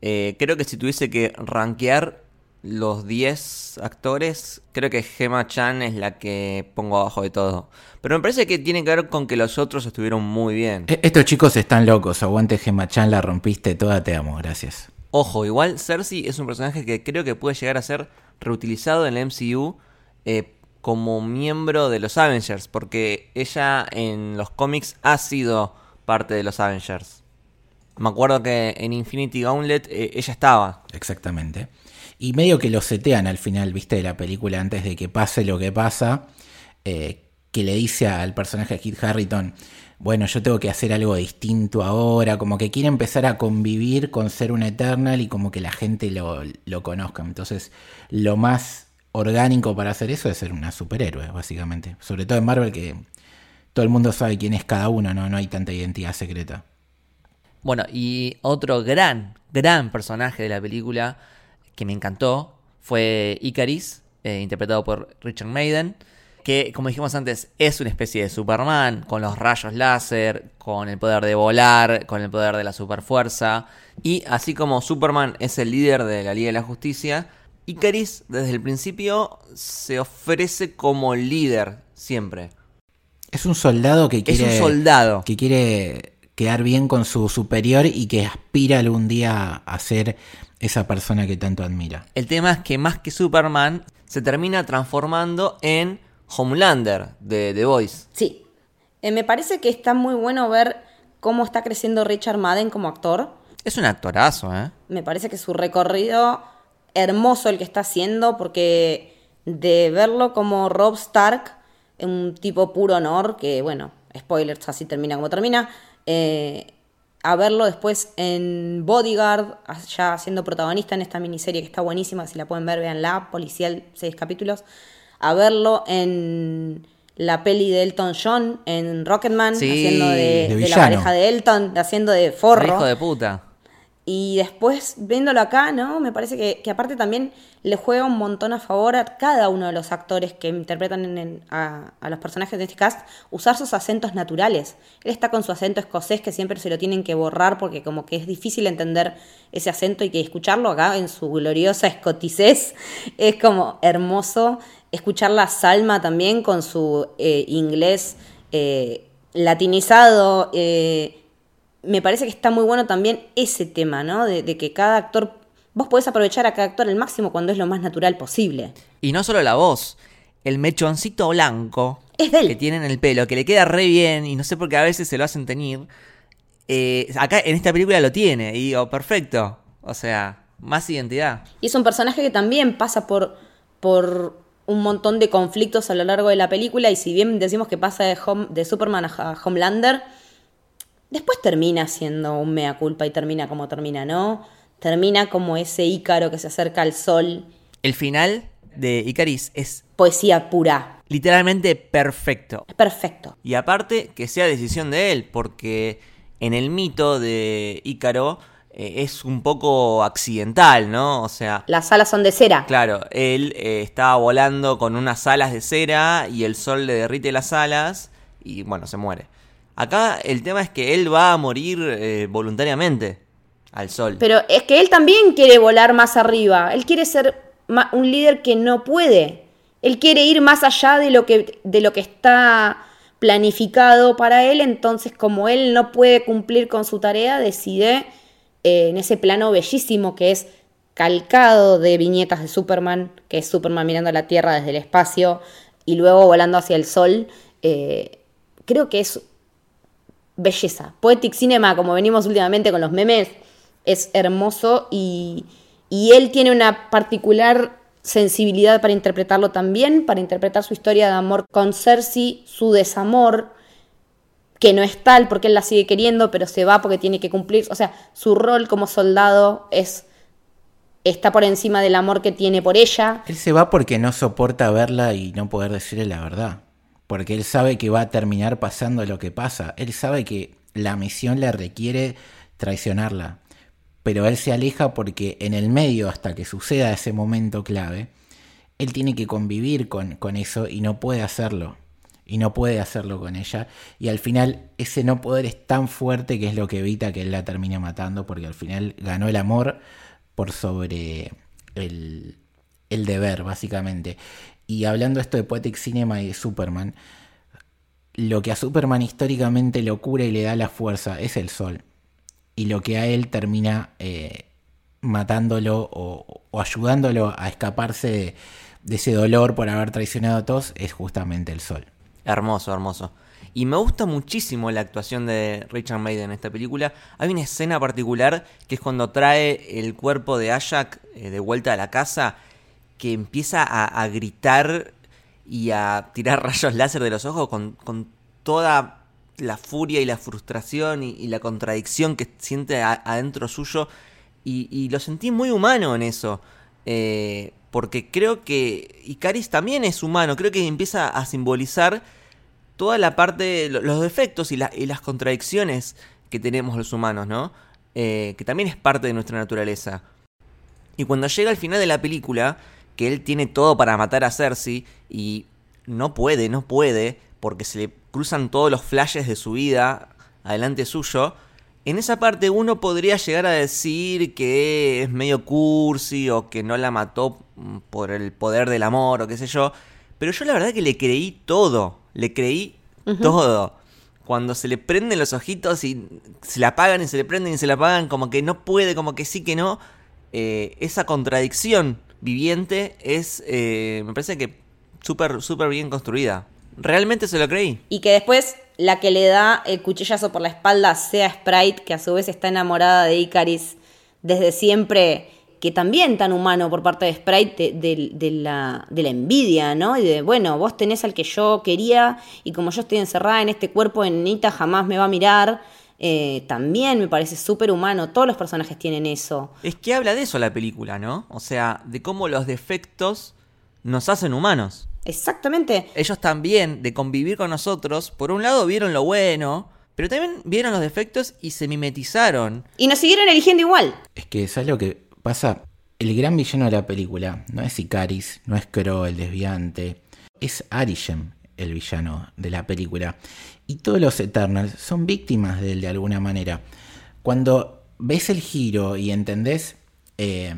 Eh, creo que si tuviese que rankear los 10 actores, creo que Gemma Chan es la que pongo abajo de todo. Pero me parece que tiene que ver con que los otros estuvieron muy bien. E- Estos chicos están locos, aguante Gemma Chan, la rompiste toda, te amo, gracias. Ojo, igual Cersei es un personaje que creo que puede llegar a ser reutilizado en el MCU eh, como miembro de los Avengers, porque ella en los cómics ha sido parte de los Avengers. Me acuerdo que en Infinity Gauntlet eh, ella estaba. Exactamente. Y medio que lo setean al final, viste, de la película antes de que pase lo que pasa, eh, que le dice al personaje de Kit Harrington, bueno, yo tengo que hacer algo distinto ahora, como que quiere empezar a convivir con ser un Eternal y como que la gente lo, lo conozca. Entonces, lo más orgánico para hacer eso es ser una superhéroe, básicamente. Sobre todo en Marvel que todo el mundo sabe quién es cada uno, no, no hay tanta identidad secreta. Bueno, y otro gran, gran personaje de la película que me encantó fue Icaris, eh, interpretado por Richard Maiden, que como dijimos antes es una especie de Superman, con los rayos láser, con el poder de volar, con el poder de la superfuerza. Y así como Superman es el líder de la Liga de la Justicia, Icaris desde el principio se ofrece como líder siempre. Es un soldado que Es quiere... un soldado. que quiere quedar bien con su superior y que aspira algún día a ser esa persona que tanto admira. El tema es que más que Superman se termina transformando en Homelander de The Voice. Sí. Eh, me parece que está muy bueno ver cómo está creciendo Richard Madden como actor. Es un actorazo, ¿eh? Me parece que su recorrido hermoso el que está haciendo, porque de verlo como Rob Stark, un tipo puro honor, que bueno, spoilers, así termina como termina, eh, a verlo después en Bodyguard, ya siendo protagonista en esta miniserie que está buenísima, si la pueden ver, véanla, policial, seis capítulos, a verlo en la peli de Elton John, en Rocketman, Sí, haciendo de, de de la pareja de Elton, haciendo de forro. Hijo de puta. Y después, viéndolo acá, ¿no? Me parece que, aparte también le juega un montón a favor a cada uno de los actores que interpretan a, los personajes de este cast, usar sus acentos naturales. Él está con su acento escocés que siempre se lo tienen que borrar porque como que es difícil entender ese acento y que escucharlo acá en su gloriosa escoticés es como hermoso. Escucharla a Salma también con su eh, inglés eh, latinizado. eh, me parece que está muy bueno también ese tema, ¿no? De, de que cada actor, vos podés aprovechar a cada actor al máximo cuando es lo más natural posible. Y no solo la voz, el mechoncito blanco Es de él. que tiene en el pelo, que le queda re bien y no sé por qué a veces se lo hacen teñir. eh, acá en esta película lo tiene y digo, perfecto. O sea, más identidad. Y es un personaje que también pasa por, por un montón de conflictos a lo largo de la película y si bien decimos que pasa de, Home- de Superman a Homelander, después termina siendo un mea culpa y termina como termina, ¿no? Termina como ese ícaro que se acerca al sol, El final de Icaris es poesía pura. literalmente perfecto. Es perfecto. Y aparte, que sea decisión de él, porque en el mito de Ícaro eh, es un poco accidental, ¿no? O sea, Las alas son de cera. claro, él eh, estaba volando con unas alas de cera y el sol le derrite las alas y bueno, se muere. Acá el tema es que él va a morir eh, voluntariamente al sol. Pero es que él también quiere volar más arriba. Él quiere ser un líder que no puede. Él quiere ir más allá de lo que, de lo que está planificado para él. Entonces, como él no puede cumplir con su tarea, decide eh, en ese plano bellísimo que es calcado de viñetas de Superman, que es Superman mirando a la Tierra desde el espacio y luego volando hacia el sol. eh, creo que es belleza. Poetic Cinema, como venimos últimamente con los memes, es hermoso y, y él tiene una particular sensibilidad para interpretarlo también, para interpretar su historia de amor con Cersei, su desamor, que no es tal porque él la sigue queriendo, pero se va porque tiene que cumplir. O sea, su rol como soldado es está por encima del amor que tiene por ella. Él se va porque no soporta verla y no poder decirle la verdad. Porque él sabe que va a terminar pasando lo que pasa. Él sabe que la misión le requiere traicionarla. Pero él se aleja porque en el medio, hasta que suceda ese momento clave, él tiene que convivir con, con eso y no puede hacerlo. Y no puede hacerlo con ella. Y al final ese no poder es tan fuerte que es lo que evita que él la termine matando. Porque al final ganó el amor por sobre el, el deber, básicamente. Y hablando esto de Poetic Cinema y de Superman, lo que a Superman históricamente lo cura y le da la fuerza es el sol. Y lo que a él termina eh, matándolo o, ayudándolo a escaparse de, de ese dolor por haber traicionado a todos es justamente el sol. Hermoso, hermoso. Y me gusta muchísimo la actuación de Richard Maiden en esta película. Hay una escena particular que es cuando trae el cuerpo de Ajak eh, de vuelta a la casa, que empieza a, gritar y a tirar rayos láser de los ojos con, toda la furia y la frustración y, la contradicción que siente adentro suyo. Y, lo sentí muy humano en eso. Eh, porque creo que Icaris también es humano. Creo que empieza a simbolizar toda la parte, lo- los defectos y las contradicciones que tenemos los humanos, ¿no? Eh, que también es parte de nuestra naturaleza. Y cuando llega al final de la película, que él tiene todo para matar a Cersei y no puede, no puede, porque se le cruzan todos los flashes de su vida adelante suyo, en esa parte uno podría llegar a decir que es medio cursi o que no la mató por el poder del amor o qué sé yo, pero yo la verdad que le creí todo, le creí todo. Cuando se le prenden los ojitos y se la apagan y se le prenden y se la apagan, como que no puede, como que sí que no, eh, esa contradicción viviente es, eh, me parece que súper, súper bien construida. Realmente se lo creí. Y que después la que le da el cuchillazo por la espalda sea Sprite, que a su vez está enamorada de Icaris desde siempre, que también tan humano por parte de Sprite de, de- la, de la envidia, ¿no? Y de, bueno, vos tenés al que yo quería y como yo estoy encerrada en este cuerpo nenita jamás me va a mirar. Eh, también me parece súper humano. Todos los personajes tienen eso. Es que habla de eso la película, ¿no? O sea, de cómo los defectos nos hacen humanos. Exactamente. Ellos también, de convivir con nosotros, por un lado vieron lo bueno, pero también vieron los defectos y se mimetizaron. Y nos siguieron eligiendo igual. Es que, ¿sabes lo que pasa? El gran villano de la película no es Icaris, no es Crow el desviante, es Arishem el villano de la película. Y todos los Eternals son víctimas de él de alguna manera. Cuando ves el giro y entendés eh,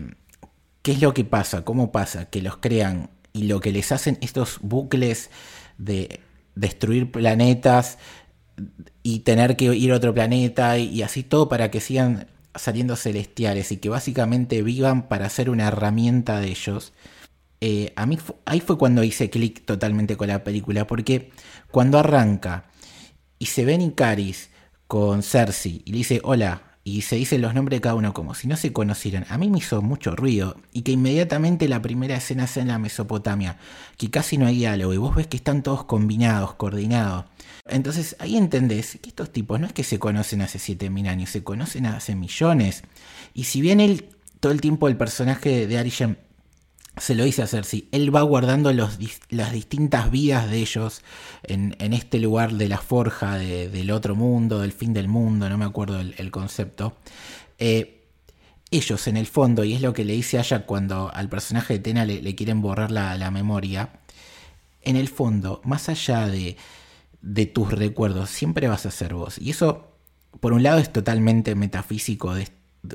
qué es lo que pasa, cómo pasa, que los crean y lo que les hacen estos bucles de destruir planetas, y tener que ir a otro planeta y, y así todo para que sigan saliendo celestiales y que básicamente vivan para ser una herramienta de ellos. Eh, a mí fu- ahí fue cuando hice clic totalmente con la película, porque cuando arranca y se ven Icaris con Cersei y le dice hola y se dicen los nombres de cada uno como si no se conocieran, a mí me hizo mucho ruido y que inmediatamente la primera escena sea en la Mesopotamia, que casi no hay diálogo y vos ves que están todos combinados, coordinados. Entonces ahí entendés que estos tipos no es que se conocen hace 7000 años, se conocen hace millones. Y si bien él, todo el tiempo el personaje de Arishem se lo dice a Cersei, él va guardando los las distintas vidas de ellos en, en este lugar de la forja, de- del otro mundo, del fin del mundo, no me acuerdo el, concepto. Eh, ellos en el fondo, y es lo que le dice Aya cuando al personaje de Tena le, quieren borrar la, la memoria, en el fondo, más allá de, de tus recuerdos, siempre vas a ser vos. Y eso, por un lado, es totalmente metafísico.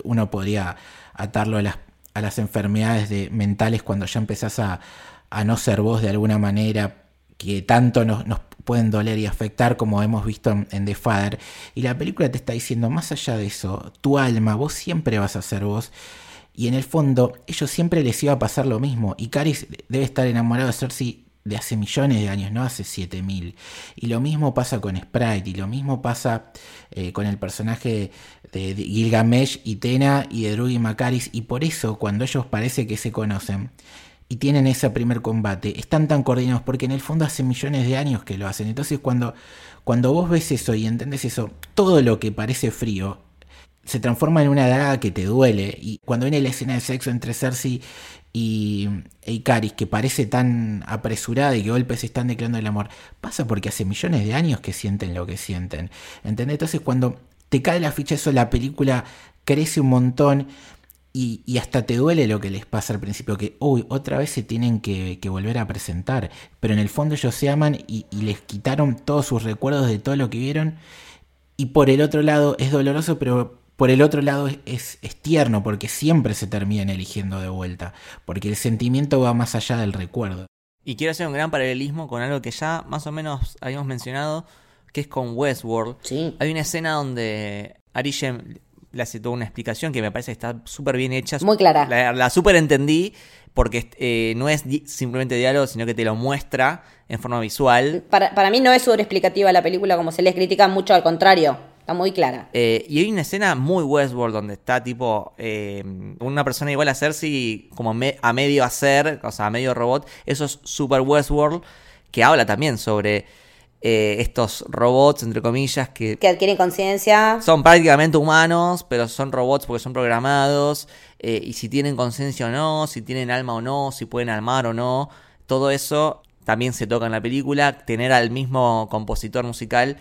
uno podría atarlo a las, a las enfermedades de, mentales cuando ya empezás a, a no ser vos de alguna manera que tanto nos, nos pueden doler y afectar como hemos visto en, The Father. Y la película te está diciendo, más allá de eso, tu alma, vos siempre vas a ser vos. Y en el fondo, ellos siempre les iba a pasar lo mismo. Y Caris debe estar enamorado de Cersei de hace millones de años, no hace 7000. Y lo mismo pasa con Sprite, y lo mismo pasa eh, con el personaje de, Gilgamesh y Tena y de Drug y Macaris. Y por eso, cuando ellos parece que se conocen y tienen ese primer combate, están tan coordinados porque en el fondo hace millones de años que lo hacen. Entonces, cuando, cuando vos ves eso y entendés eso, todo lo que parece frío se transforma en una daga que te duele. Y cuando viene la escena de sexo entre Cersei y Icaris, que parece tan apresurada y que golpes están declarando el amor, pasa porque hace millones de años que sienten lo que sienten. ¿Entendés? Entonces cuando te cae la ficha eso, la película crece un montón y, y hasta te duele lo que les pasa al principio, que uy, otra vez se tienen que, volver a presentar. Pero en el fondo ellos se aman y les quitaron todos sus recuerdos de todo lo que vieron. Y por el otro lado es doloroso, pero por el otro lado es, es, es tierno, porque siempre se terminan eligiendo de vuelta. Porque el sentimiento va más allá del recuerdo. Y quiero hacer un gran paralelismo con algo que ya más o menos habíamos mencionado, que es con Westworld. Sí. Hay una escena donde Arishem le hace toda una explicación que me parece que está súper bien hecha. Muy clara. La, la súper entendí porque eh, no es di- simplemente diálogo, sino que te lo muestra en forma visual. Para, para mí no es sobreexplicativa la película como se les critica mucho, al contrario. Está muy clara. Eh, y hay una escena muy Westworld donde está tipo eh, una persona igual a Cersei como me- a medio hacer, o sea, a medio robot. Eso es super Westworld que habla también sobre eh, estos robots, entre comillas, que Que adquieren conciencia. son prácticamente humanos, pero son robots porque son programados. eh, y si tienen conciencia o no, si tienen alma o no, si pueden armar o no. Todo eso también se toca en la película. Tener al mismo compositor musical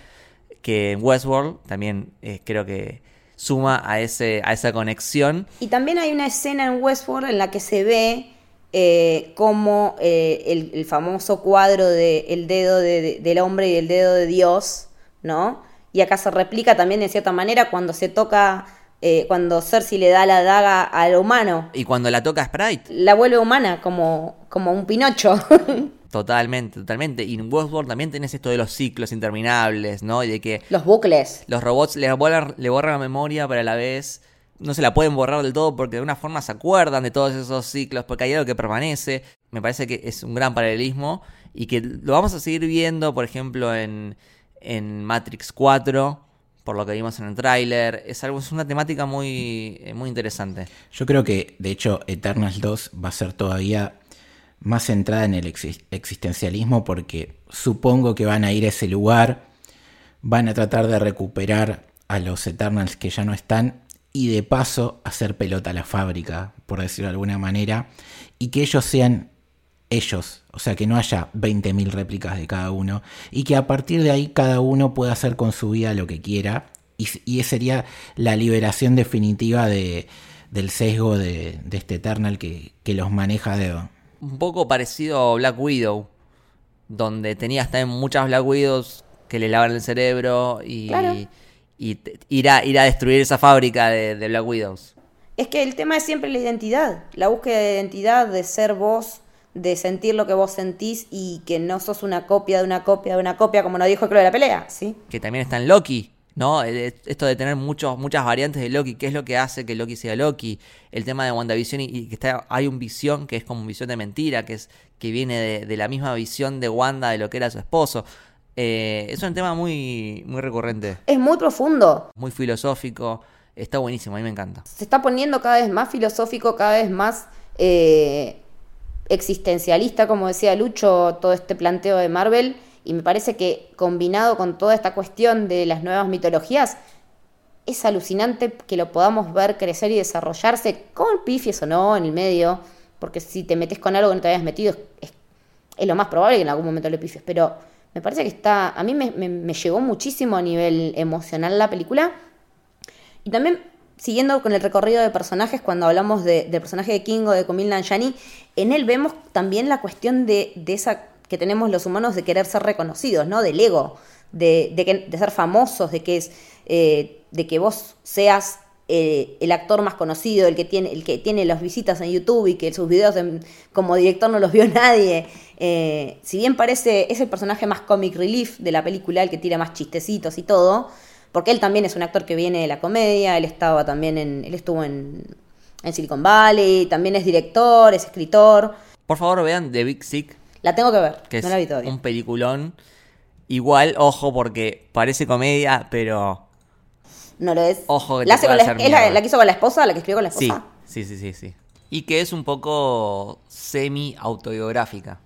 que en Westworld también eh, creo que suma a, ese, a esa conexión. Y también hay una escena en Westworld en la que se ve eh, como eh, el, el famoso cuadro de el dedo de- de- del hombre y el dedo de Dios, ¿no? Y acá se replica también de cierta manera cuando se toca, eh, cuando Cersei le da la daga al humano. Y cuando la toca Sprite, La vuelve humana como, como un pinocho. totalmente, totalmente. Y en Westworld también tenés esto de los ciclos interminables, ¿no? Y de que Los bucles. los robots le borran, le borran la memoria, pero a la vez no se la pueden borrar del todo porque de una forma se acuerdan de todos esos ciclos, porque hay algo que permanece. Me parece que es un gran paralelismo y que lo vamos a seguir viendo, por ejemplo, en, en Matrix 4, por lo que vimos en el tráiler. Es algo, es una temática muy, eh, muy interesante. Yo creo que, de hecho, Eternals 2 va a ser todavía más centrada en el exis- existencialismo porque supongo que van a ir a ese lugar, van a tratar de recuperar a los Eternals que ya no están y de paso hacer pelota a la fábrica, por decirlo de alguna manera, y que ellos sean ellos, o sea, que no haya 20.000 réplicas de cada uno y que a partir de ahí cada uno pueda hacer con su vida lo que quiera y, y esa sería la liberación definitiva de, del sesgo de, de este Eternal que, que los maneja de... Un poco parecido a Black Widow, donde tenías también muchas Black Widows que le lavan el cerebro y, Claro. y te- ir, a, ir a destruir esa fábrica de, de Black Widows. Es que el tema es siempre la identidad, la búsqueda de identidad, de ser vos, de sentir lo que vos sentís y que no sos una copia de una copia de una copia, como nos dijo el Club de la Pelea, ¿sí? que también está en Loki, ¿no? Eh, Esto de tener muchos, muchas variantes de Loki, ¿qué es lo que hace que Loki sea Loki? El tema de WandaVision y, y que está, hay un visión que es como visión de mentira, que es que viene de, de la misma visión de Wanda de lo que era su esposo. Eh, es un tema muy, muy recurrente, Es muy profundo, muy filosófico, está buenísimo, a mí me encanta. se está poniendo cada vez más filosófico, cada vez más eh, existencialista, como decía Lucho, todo este planteo de Marvel, y me parece que combinado con toda esta cuestión de las nuevas mitologías, es alucinante que lo podamos ver crecer y desarrollarse con pifies o no en el medio, porque si te metes con algo que no te habías metido, es, es- lo más probable que en algún momento le pifies, pero me parece que está, a mí me, me- me llegó muchísimo a nivel emocional la película, y también, siguiendo con el recorrido de personajes, cuando hablamos de- del personaje de Kingo, de Kumail Nanjiani, en él vemos también la cuestión de, de esa que tenemos los humanos de querer ser reconocidos, ¿no? Del ego, de, de, ser famosos, de que, eh, de que vos seas eh, el actor más conocido, el que, tiene, el que tiene las visitas en YouTube y que sus videos como director no los vio nadie. Eh, si bien parece, es el personaje más comic relief de la película, el que tira más chistecitos y todo, porque él también es un actor que viene de la comedia, él estaba también en, él estuvo en, en Silicon Valley, también es director, es escritor. Por favor vean The Big Sick, La tengo que ver, que no es la vi todavía. un peliculón. Igual, ojo, porque parece comedia, pero No lo es. Ojo que la, te hace con puede la, hacer ¿es la, mierda. la que hizo con la esposa, la que escribió con la esposa. sí, sí, sí, sí. Y que es un poco semi-autobiográfica.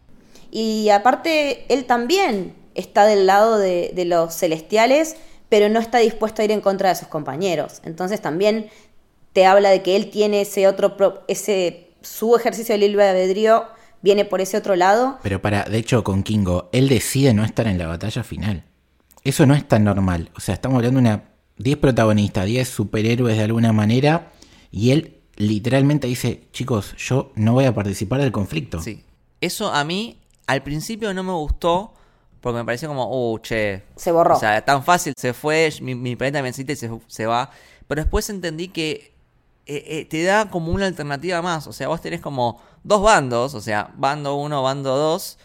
Y aparte, él también está del lado de, de los celestiales, pero no está dispuesto a ir en contra de sus compañeros. Entonces también te habla de que él tiene ese otro, pro- ese, su ejercicio del libre albedrío viene por ese otro lado. Pero para, de hecho, con Kingo, él decide no estar en la batalla final. Eso no es tan normal. O sea, estamos hablando de una 10 protagonistas, 10 superhéroes de alguna manera, y él literalmente dice, chicos, yo no voy a participar del conflicto. Sí. Eso a mí al principio no me gustó porque me pareció como, uh, che. Se borró. O sea, tan fácil, se fue, mi, mi planeta me necesita y se, se va. Pero después entendí que eh, eh, te da como una alternativa más. O sea, vos tenés como dos bandos, o sea, bando uno, bando dos,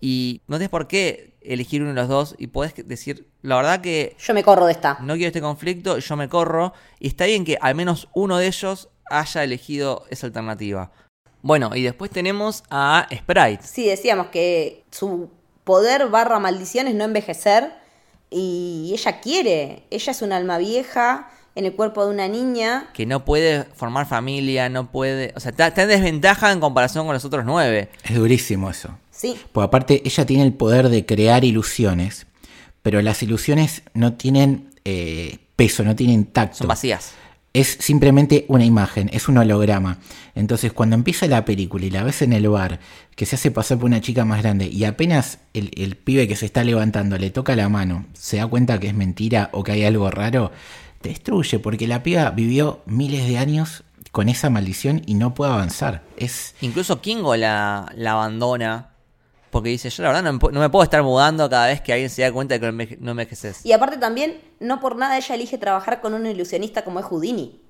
y no tenés por qué elegir uno de los dos y podés decir, la verdad que Yo me corro de esta. no quiero este conflicto, yo me corro. Y está bien que al menos uno de ellos haya elegido esa alternativa. Bueno, y después tenemos a Sprite. Sí, decíamos que su poder barra maldición es no envejecer y ella quiere. Ella es un alma vieja en el cuerpo de una niña. Que no puede formar familia, no puede. O sea, está, está en desventaja en comparación con los otros nueve. Es durísimo eso. Sí, Pues aparte, ella tiene el poder de crear ilusiones, pero las ilusiones no tienen eh, peso, no tienen tacto. Son vacías. Es simplemente una imagen, es un holograma. Entonces, cuando empieza la película y la ves en el bar, que se hace pasar por una chica más grande, y apenas el, el pibe que se está levantando le toca la mano, se da cuenta que es mentira o que hay algo raro, te destruye, porque la piba vivió miles de años con esa maldición y no puede avanzar. Es. Incluso Kingo la, la abandona. Porque dice, yo la verdad no me, no me puedo estar mudando cada vez que alguien se da cuenta de que no enveje- no envejeces. y aparte también, no por nada ella elige trabajar con un ilusionista como es Houdini.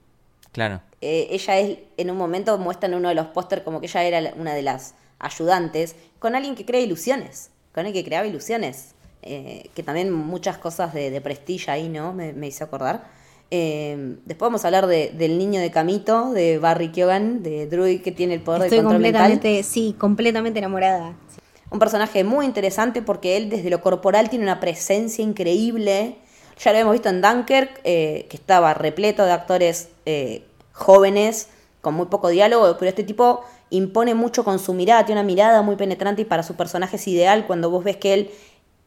Claro. Eh, ella es, en un momento muestra en uno de los pósters como que ella era una de las ayudantes, con alguien que crea ilusiones, con alguien que creaba ilusiones, eh, que también muchas cosas de, de prestigio ahí, ¿no? Me, me hizo acordar. Eh, después vamos a hablar de- del niño de Camito, de Barry Keoghan, de Druid que tiene el poder Estoy de control mental. completamente, sí, completamente enamorada. Un personaje muy interesante porque él desde lo corporal tiene una presencia increíble. Ya lo hemos visto en Dunkirk, eh, que estaba repleto de actores eh, jóvenes, con muy poco diálogo, pero este tipo impone mucho con su mirada, tiene una mirada muy penetrante y para su personaje es ideal cuando vos ves que él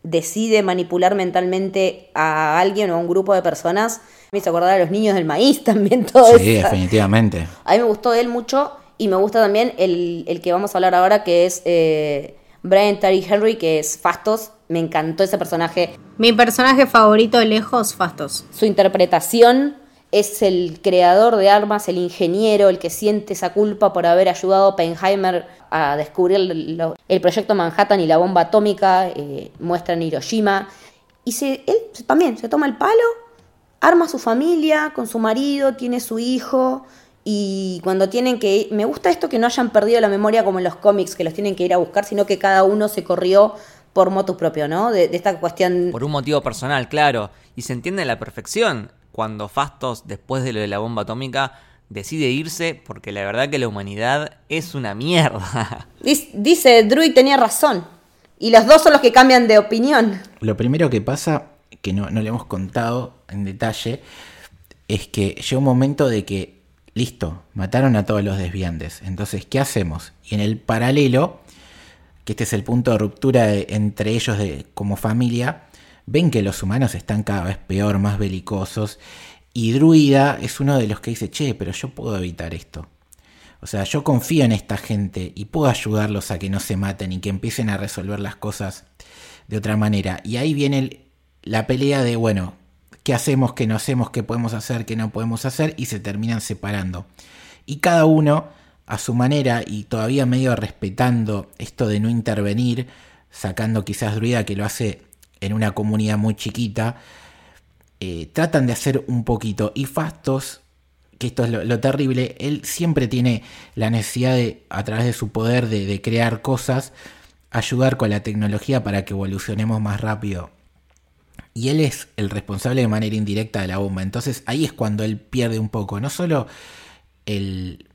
decide manipular mentalmente a alguien o a un grupo de personas. Me hizo acordar a los niños del maíz también, todo Sí, definitivamente. A mí me gustó él mucho y me gusta también el, el que vamos a hablar ahora, que es eh, Brian Terry Henry, que es Fastos. Me encantó ese personaje. Mi personaje favorito lejos, Fastos. Su interpretación es el creador de armas, el ingeniero, el que siente esa culpa por haber ayudado a Oppenheimer a descubrir el proyecto Manhattan y la bomba atómica, eh, muestra en Hiroshima. Y se, él también se toma el palo, arma a su familia con su marido, tiene su hijo. Y cuando tienen que me gusta esto que no hayan perdido la memoria como en los cómics, que los tienen que ir a buscar, sino que cada uno se corrió por motus propio, ¿no? De, de esta cuestión Por un motivo personal, claro. Y se entiende a la perfección cuando Fastos, después de lo de la bomba atómica, decide irse porque la verdad que la humanidad es una mierda. Dice, dice Druid tenía razón. Y los dos son los que cambian de opinión. Lo primero que pasa, que no, no le hemos contado en detalle, es que llega un momento de que, listo, mataron a todos los desviantes. Entonces, ¿qué hacemos? Y en el paralelo, que este es el punto de ruptura de- entre ellos de, como familia, ven que los humanos están cada vez peor, más belicosos. Y Druida es uno de los que dice, che, pero yo puedo evitar esto. O sea, yo confío en esta gente y puedo ayudarlos a que no se maten y que empiecen a resolver las cosas de otra manera. Y ahí viene la pelea de, bueno, ¿qué hacemos, qué no hacemos, qué podemos hacer, qué no podemos hacer? Y se terminan separando. Y cada uno, a su manera, y todavía medio respetando esto de no intervenir, sacando quizás Druida que lo hace en una comunidad muy chiquita, eh, tratan de hacer un poquito. Y Fastos, que esto es lo, terrible, él siempre tiene la necesidad de, a través de su poder de, de crear cosas, ayudar con la tecnología para que evolucionemos más rápido. Y él es el responsable de manera indirecta de la bomba. Entonces ahí es cuando él pierde un poco, no solo el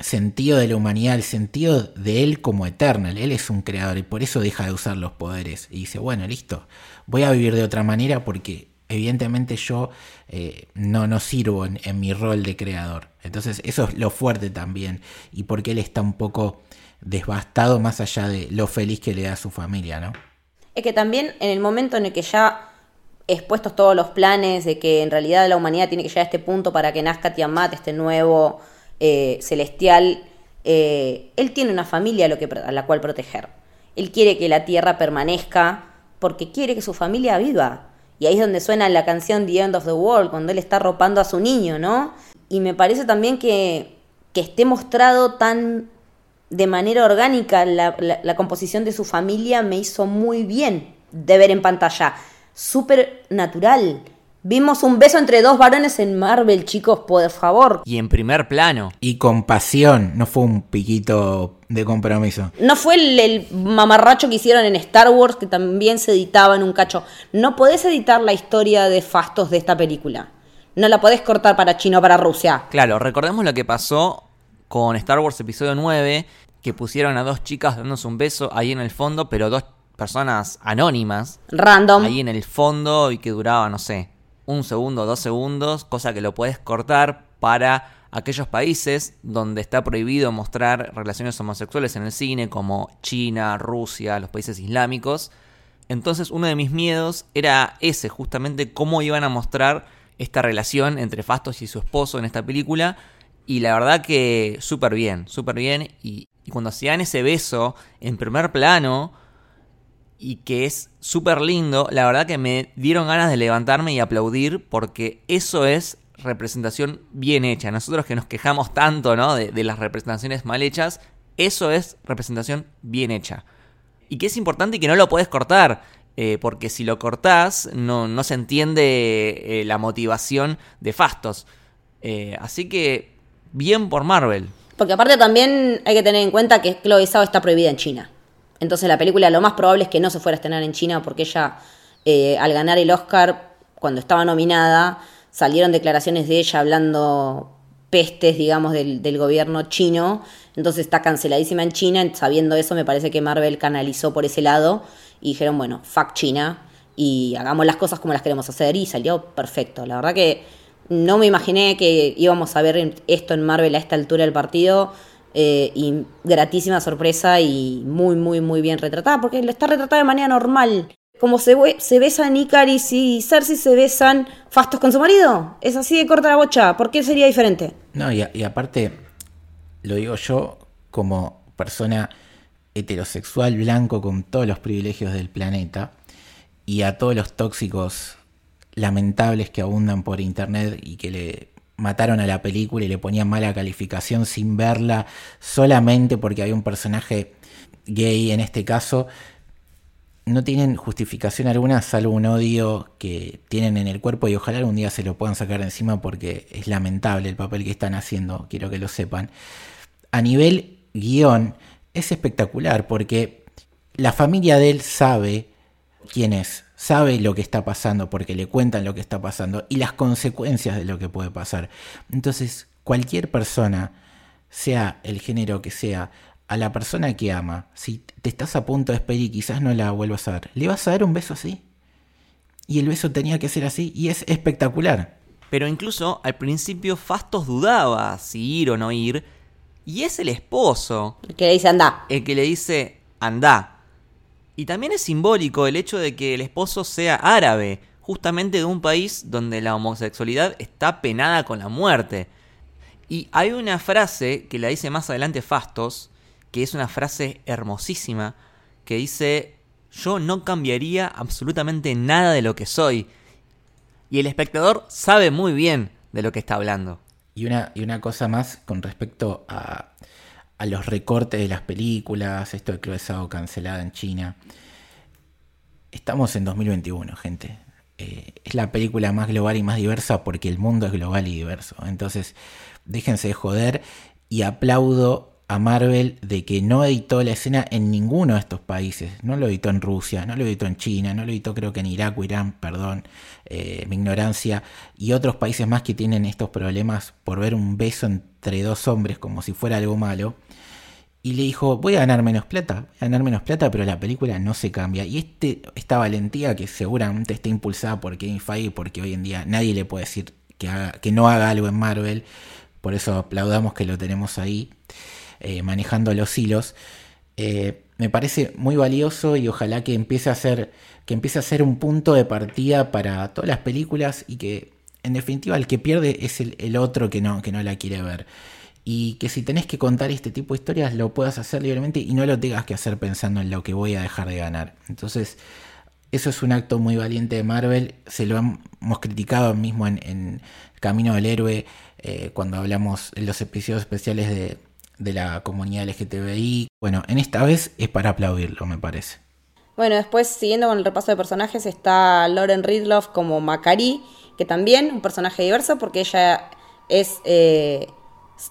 sentido de la humanidad, el sentido de él como Eternal. Él es un creador y por eso deja de usar los poderes. Y dice, bueno, listo, voy a vivir de otra manera porque evidentemente yo eh, no, no sirvo en, en mi rol de creador. Entonces eso es lo fuerte también. Y porque él está un poco devastado más allá de lo feliz que le da a su familia, ¿no? Es que también en el momento en el que ya expuestos todos los planes de que en realidad la humanidad tiene que llegar a este punto para que nazca Tiamat, este nuevo eh, celestial, eh, él tiene una familia a, la cual proteger. Él quiere que la Tierra permanezca porque quiere que su familia viva. Y ahí es donde suena la canción The End of the World, cuando él está ropando a su niño, ¿no? Y me parece también que, que esté mostrado tan de manera orgánica la- la composición de su familia me hizo muy bien de ver en pantalla. Súper natural. Vimos un beso entre dos varones en Marvel, chicos, por favor. Y en primer plano. Y con pasión, no fue un piquito de compromiso. No fue el, el mamarracho que hicieron en Star Wars, que también se editaba en un cacho. No podés editar la historia de Fastos de esta película. No la podés cortar para China o para Rusia. Claro, recordemos lo que pasó con Star Wars Episodio 9, que pusieron a dos chicas dándose un beso ahí en el fondo, pero dos personas anónimas Random. ahí en el fondo y que duraba, no sé, un segundo, dos segundos, cosa que lo puedes cortar para aquellos países donde está prohibido mostrar relaciones homosexuales en el cine, como China, Rusia, los países islámicos. Entonces uno de mis miedos era ese, justamente cómo iban a mostrar esta relación entre Fastos y su esposo en esta película. Y la verdad que súper bien, súper bien. Y, y cuando se dan ese beso en primer plano, y que es súper lindo, la verdad que me dieron ganas de levantarme y aplaudir porque eso es representación bien hecha. Nosotros que nos quejamos tanto ¿no? de, las representaciones mal hechas, eso es representación bien hecha. Y que es importante y que no lo puedes cortar, eh, porque si lo cortás no, no se entiende eh, la motivación de Fastos. Eh, así que bien por Marvel. Porque aparte también hay que tener en cuenta que Chloe está prohibida en China. Entonces la película lo más probable es que no se fuera a estrenar en China porque ella, eh, al ganar el Oscar, cuando estaba nominada, salieron declaraciones de ella hablando pestes, digamos, del, del gobierno chino. Entonces está canceladísima en China. Sabiendo eso, me parece que Marvel canalizó por ese lado y dijeron, bueno, fuck China y hagamos las cosas como las queremos hacer y salió perfecto. La verdad que no me imaginé que íbamos a ver esto en Marvel a esta altura del partido. Eh, y gratísima sorpresa y muy, muy, muy bien retratada, porque está retratada de manera normal. Como se, besan Icaris y Cersei se besan Fastos con su marido. Es así de corta la bocha. ¿Por qué sería diferente? No, y aparte, lo digo yo como persona heterosexual blanco con todos los privilegios del planeta y a todos los tóxicos lamentables que abundan por internet y que le mataron a la película y le ponían mala calificación sin verla solamente porque había un personaje gay en este caso no tienen justificación alguna salvo un odio que tienen en el cuerpo y ojalá algún día se lo puedan sacar encima porque es lamentable el papel que están haciendo, quiero que lo sepan. A nivel guion es espectacular porque la familia de él sabe quién es, sabe lo que está pasando porque le cuentan lo que está pasando y las consecuencias de lo que puede pasar. Entonces, cualquier persona, sea el género que sea, a la persona que ama, si te estás a punto de despedir y quizás no la vuelvas a ver, ¿le vas a dar un beso así? Y el beso tenía que ser así y es espectacular. Pero incluso al principio Fastos dudaba si ir o no ir. Y es el esposo Que le dice, anda. el que le dice anda. Y también es simbólico el hecho de que el esposo sea árabe, justamente de un país donde la homosexualidad está penada con la muerte. Y hay una frase que la dice más adelante Fastos, que es una frase hermosísima, que dice, yo no cambiaría absolutamente nada de lo que soy. Y el espectador sabe muy bien de lo que está hablando. Y una, y una cosa más con respecto a, a los recortes de las películas, esto de Chloe cancelada en China. Estamos en 2021, gente. Eh, es la película más global y más diversa porque el mundo es global y diverso. Entonces, déjense de joder y aplaudo a Marvel de que no editó la escena en ninguno de estos países. No lo editó en Rusia, no lo editó en China, no lo editó creo que en Irak o Irán, perdón, eh, mi ignorancia, y otros países más que tienen estos problemas por ver un beso entre dos hombres como si fuera algo malo. Y le dijo, voy a ganar menos plata, voy a ganar menos plata, pero la película no se cambia. Y este, esta valentía que seguramente está impulsada por Kevin Feige, porque hoy en día nadie le puede decir que, que no haga algo en Marvel, por eso aplaudamos que lo tenemos ahí, eh, manejando los hilos. Eh, me parece muy valioso y ojalá que empiece a ser que empiece a ser un punto de partida para todas las películas y que en definitiva el que pierde es el, otro que no, que no la quiere ver. Y que si tenés que contar este tipo de historias lo puedas hacer libremente y no lo tengas que hacer pensando en lo que voy a dejar de ganar. Entonces, eso es un acto muy valiente de Marvel. Se lo hemos criticado mismo en, en Camino del Héroe, eh, cuando hablamos en los episodios especiales de, de la comunidad LGTBI. Bueno, en esta vez es para aplaudirlo, me parece. Bueno, después, siguiendo con el repaso de personajes, está Lauren Ridloff como Macari, que también un personaje diverso porque ella es, eh,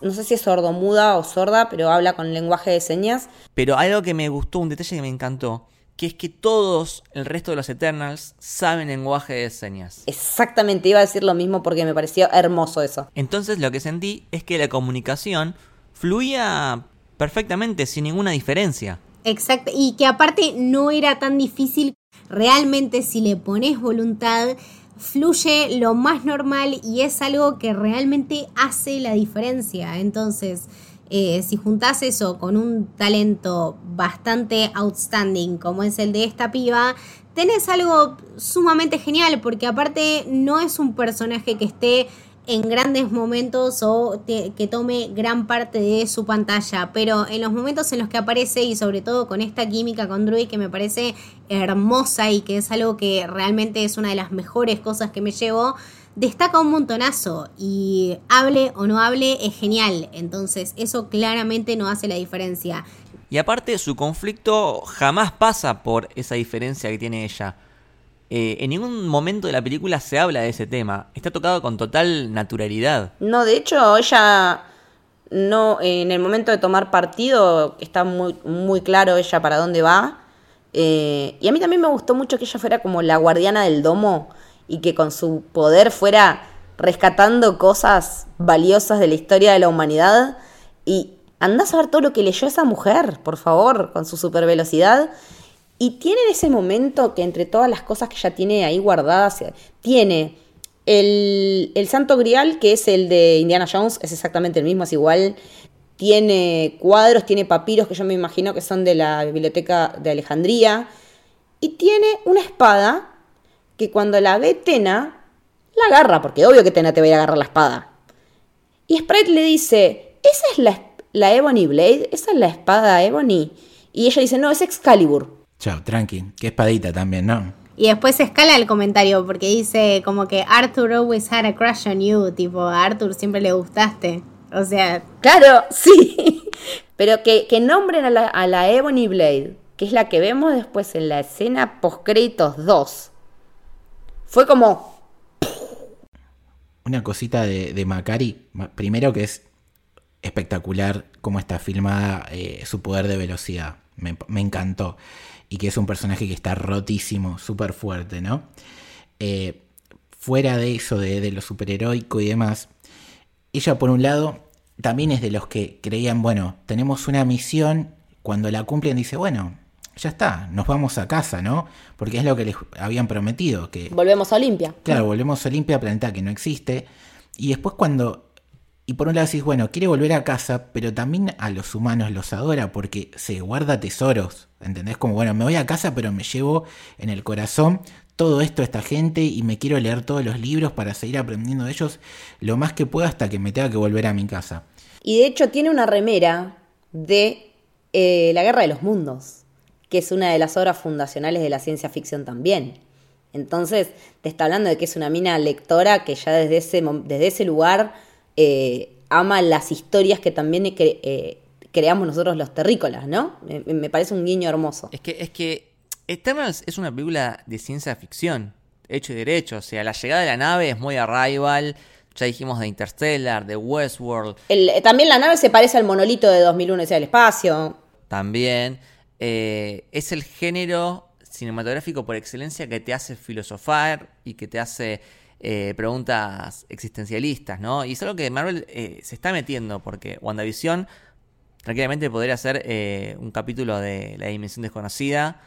no sé si es sordomuda o sorda, pero habla con lenguaje de señas. Pero algo que me gustó, un detalle que me encantó, que es que todos el resto de los Eternals saben lenguaje de señas. Exactamente, iba a decir lo mismo porque me pareció hermoso eso. Entonces lo que sentí es que la comunicación fluía perfectamente, sin ninguna diferencia. Exacto, y que aparte no era tan difícil, realmente si le pones voluntad, fluye lo más normal y es algo que realmente hace la diferencia. Entonces, eh, si juntás eso con un talento bastante outstanding como es el de esta piba, tenés algo sumamente genial, porque aparte no es un personaje que esté en grandes momentos o que tome gran parte de su pantalla, pero en los momentos en los que aparece y sobre todo con esta química con Druid que me parece hermosa y que es algo que realmente es una de las mejores cosas que me llevo, destaca un montonazo y hable o no hable es genial, entonces eso claramente no hace la diferencia. Y aparte su conflicto jamás pasa por esa diferencia que tiene ella. Eh, en ningún momento de la película se habla de ese tema. Está tocado con total naturalidad. No, de hecho, ella no, en el momento de tomar partido, está muy, muy claro ella para dónde va. Eh, y a mí también me gustó mucho que ella fuera como la guardiana del domo y que con su poder fuera rescatando cosas valiosas de la historia de la humanidad y andás a ver todo lo que leyó esa mujer, por favor, con su super velocidad. Y tiene ese momento que entre todas las cosas que ya tiene ahí guardadas, tiene el, el Santo Grial, que es el de Indiana Jones, es exactamente el mismo, es igual. Tiene cuadros, tiene papiros que yo me imagino que son de la biblioteca de Alejandría. Y tiene una espada que cuando la ve Tena, la agarra, porque obvio que Tena te va a ir a agarrar la espada. Y Sprite le dice, ¿esa es la, la Ebony Blade? ¿Esa es la espada Ebony? Y ella dice, no, es Excalibur. Chao, tranqui. Qué espadita también, ¿no? Y después escala el comentario porque dice como que Arthur always had a crush on you, tipo a Arthur siempre le gustaste. O sea, Claro, sí. Pero que, que nombren a la, a la Ebony Blade, que es la que vemos después en la escena post-créditos 2. Fue como, Una cosita de, de Macari. Ma- Primero que es espectacular cómo está filmada eh, su poder de velocidad. Me, me encantó. Y que es un personaje que está rotísimo, súper fuerte, ¿no? Eh, fuera de eso, de, de lo superheroico y demás, ella por un lado también es de los que creían, bueno, tenemos una misión, cuando la cumplen dice, bueno, ya está, nos vamos a casa, ¿no? Porque es lo que les habían prometido, que volvemos a Olimpia. Claro, volvemos a Olimpia, planeta que no existe. Y después cuando... Y por un lado decís, bueno, quiere volver a casa, pero también a los humanos los adora porque se guarda tesoros. ¿Entendés? Como, bueno, me voy a casa, pero me llevo en el corazón todo esto a esta gente y me quiero leer todos los libros para seguir aprendiendo de ellos lo más que pueda hasta que me tenga que volver a mi casa. Y de hecho tiene una remera de eh, La Guerra de los Mundos, que es una de las obras fundacionales de la ciencia ficción también. Entonces, te está hablando de que es una mina lectora que ya desde ese, desde ese lugar eh, ama las historias que también cre- eh, creamos nosotros los terrícolas, ¿no? Me, me parece un guiño hermoso. Es que, es que Eternals es una película de ciencia ficción, hecho y derecho. O sea, la llegada de la nave es muy Arrival. Ya dijimos de Interstellar, de Westworld El- eh, también la nave se parece al monolito de 2001 hacia el espacio. también. Eh, es el género cinematográfico por excelencia que te hace filosofar y que te hace eh, preguntas existencialistas, ¿no? Y es algo que Marvel eh, se está metiendo porque WandaVision tranquilamente podría ser eh, un capítulo de La Dimensión Desconocida.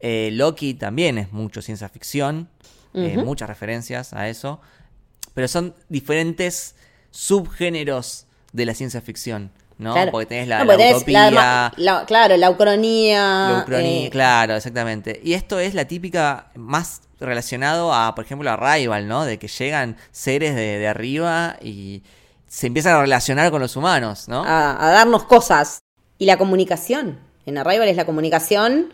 Loki también es mucho ciencia ficción, muchas referencias a eso, pero son diferentes subgéneros de la ciencia ficción, ¿no? Claro. Porque tenés la, No, la porque tenés utopía, la- la- claro, la ucronía. la ucronía, eh, claro, exactamente. Y esto es la típica más relacionado a, por ejemplo, a Rival, ¿no? De que llegan seres de, de arriba y se empiezan a relacionar con los humanos, ¿no? a, a darnos cosas. Y la comunicación. En Arrival es la comunicación.